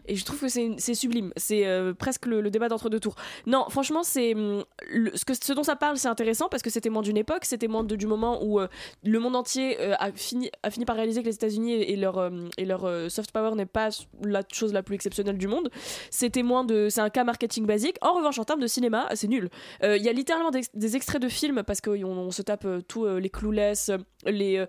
Et je trouve que c'est sublime. C'est euh, presque le, débat d'entre deux tours. Non, franchement, c'est hum, ce, ce dont ça parle, c'est intéressant parce que c'est témoin d'une époque, c'est témoin de- du moment où euh, le monde entier euh, a, fini, a fini par réaliser que les États-Unis et leur, et leur soft power n'est pas la chose la plus exceptionnelle du monde. C'est témoin de. C'est un cas marketing basique. En revanche, en termes de cinéma, c'est nul. Il y a littéralement des, extraits de films parce qu'on on se tape tous les Clueless, les,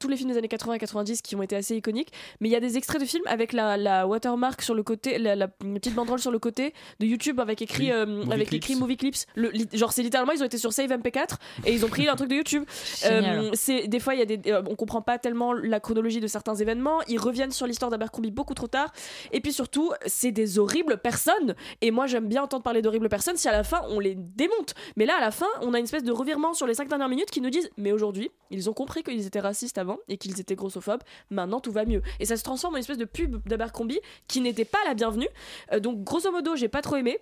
tous les films des années 80 et 90 qui ont été assez iconiques. Mais il y a des extraits de films avec la, la watermark sur le côté, la, la petite banderole sur le côté de YouTube avec écrit, Oui, euh, Movie avec Clips. écrit Movie Clips. Le, li- genre, c'est littéralement, ils ont été sur Save MP4 et ils ont pris un truc de YouTube. Euh, c'est des fois, il y a des, euh, on comprend pas tellement la chronologie de certains événements. Ils reviennent sur l'histoire d'Abercrombie beaucoup trop tard. Et puis surtout, c'est des horribles personnes. Et moi, j'aime bien entendre parler d'horribles personnes si à la fin on les démonte. Mais là, à la fin, on a une espèce de revirement sur les cinq dernières minutes qui nous disent Mais aujourd'hui, ils ont compris qu'ils étaient racistes avant et qu'ils étaient grossophobes. Maintenant, tout va mieux. Et ça se transforme en une espèce de pub d'Abercrombie qui n'était pas la bienvenue. Euh, donc, grosso modo, j'ai pas trop aimé.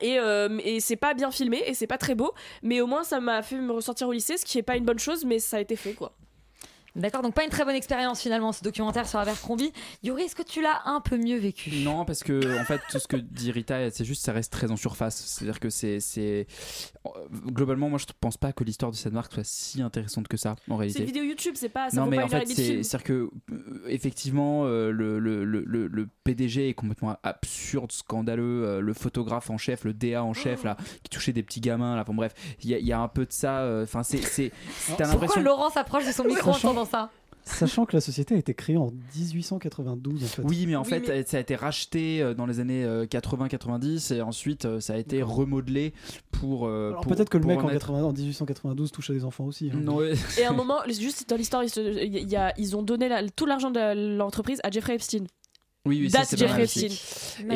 Et, euh, et c'est pas bien filmé et c'est pas très beau, mais au moins ça m'a fait me ressentir au lycée, ce qui est pas une bonne chose, mais ça a été fait quoi. D'accord, donc pas une très bonne expérience finalement ce documentaire sur Abercrombie. Yuri, est-ce que tu l'as un peu mieux vécu? Non, parce que en fait, tout ce que dit Rita, c'est juste, ça reste très en surface. C'est-à-dire que c'est, c'est globalement, moi, je pense pas que l'histoire de cette marque soit si intéressante que ça, en C'est réalité. une vidéo YouTube, c'est pas ça non mais pas en fait demie de c'est film. c'est à dire que euh, effectivement euh, le, le, le, le- PDG est complètement absurde scandaleux euh, le photographe en chef le DA en chef là qui touchait des petits gamins là enfin bref il y, a- il y a un peu de ça euh, enfin c'est c'est c'est- Pourquoi l'impression Laurent s'approche de son micro en Sachant- entendant ça Sachant que la société a été créée en 1892 en fait. oui mais en fait ça a été racheté euh, dans les années 80-90 et ensuite euh, ça a été remodelé pour, euh, Alors pour- peut-être que le mec en en, être- 80 en 1892 touchait des enfants aussi. hein. Non. Et à un moment, juste dans l'histoire, il se- il y a- ils ont donné la- tout l'argent de l'entreprise à Jeffrey Epstein. Oui, oui, ça, c'est Jeffrey.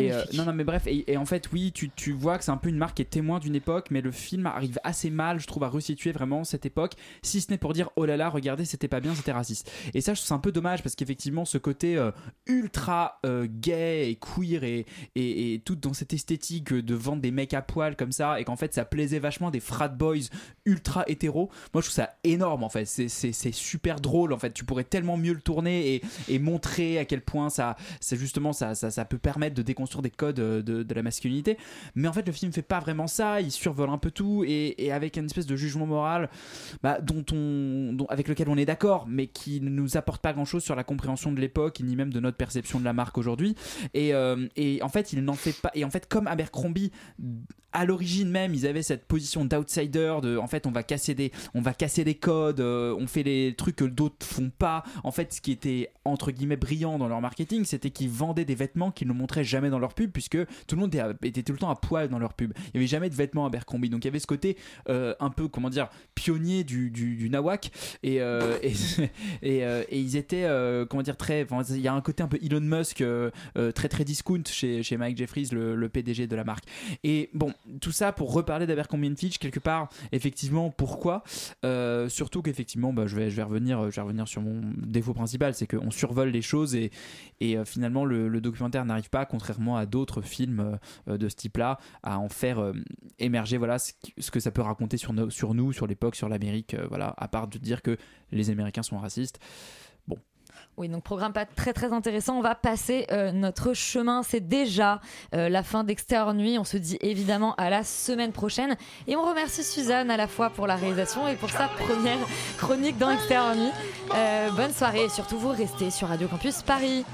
Et, euh, non, non, mais bref, et, et en fait, oui, tu, tu vois que c'est un peu une marque qui est témoin d'une époque, mais le film arrive assez mal, je trouve, à resituer vraiment cette époque, si ce n'est pour dire oh là là, regardez, c'était pas bien, c'était raciste. Et ça, je trouve c'est un peu dommage parce qu'effectivement, ce côté euh, ultra euh, gay et queer et, et, et tout dans cette esthétique de vendre des mecs à poil comme ça, et qu'en fait, ça plaisait vachement des frat boys ultra hétéros, moi je trouve ça énorme en fait, c'est- super drôle en fait, tu pourrais tellement mieux le tourner et, et montrer à quel point ça, justement ça, ça, peut permettre de déconstruire des codes euh, de, de la masculinité. Mais en fait, le film fait pas vraiment ça, il survole un peu tout et, avec une espèce de jugement moral bah, dont on, avec lequel on est d'accord, mais qui ne nous apporte pas grand chose sur la compréhension de l'époque ni même de notre perception de la marque aujourd'hui. Et, euh, en fait, il n'en fait pas. Et en fait, comme Abercrombie, à l'origine même, ils avaient cette position d'outsider de en fait, on va casser des, on va casser des codes, euh, on fait les trucs que d'autres font pas. En fait, ce qui était entre guillemets brillant dans leur marketing, c'était qu'ils vendaient des vêtements qu'ils ne montraient jamais dans leur pub, puisque tout le monde était, tout le temps à poil dans leur pub. Il y avait jamais de vêtements Abercrombie, donc il y avait ce côté euh, un peu comment dire pionnier du, du, du nawak et euh, et, euh, et ils étaient comment dire très, il y a un côté un peu Elon Musk très très discount chez, chez Mike Jeffries, le, PDG de la marque. Et bon, tout ça pour reparler d'Abercrombie Fitch quelque part. Effectivement, pourquoi Surtout qu'effectivement, bah, je vais je vais revenir je vais revenir sur mon défaut principal, c'est qu'on survole les choses et et finalement le, documentaire n'arrive pas, contrairement à d'autres films euh, de ce type-là, à en faire euh, émerger voilà ce, que ça peut raconter sur, nous, sur l'époque, sur l'Amérique, euh, voilà, à part de dire que les Américains sont racistes. Bon, Oui, donc programme pas très très intéressant. On va passer euh, notre chemin. C'est déjà euh, la fin d'Extérieur Nuit. On se dit évidemment à la semaine prochaine. Et on remercie Suzanne à la fois pour la réalisation et pour sa première chronique dans Extérieur Nuit. Euh, bonne soirée et surtout vous restez sur Radio Campus Paris.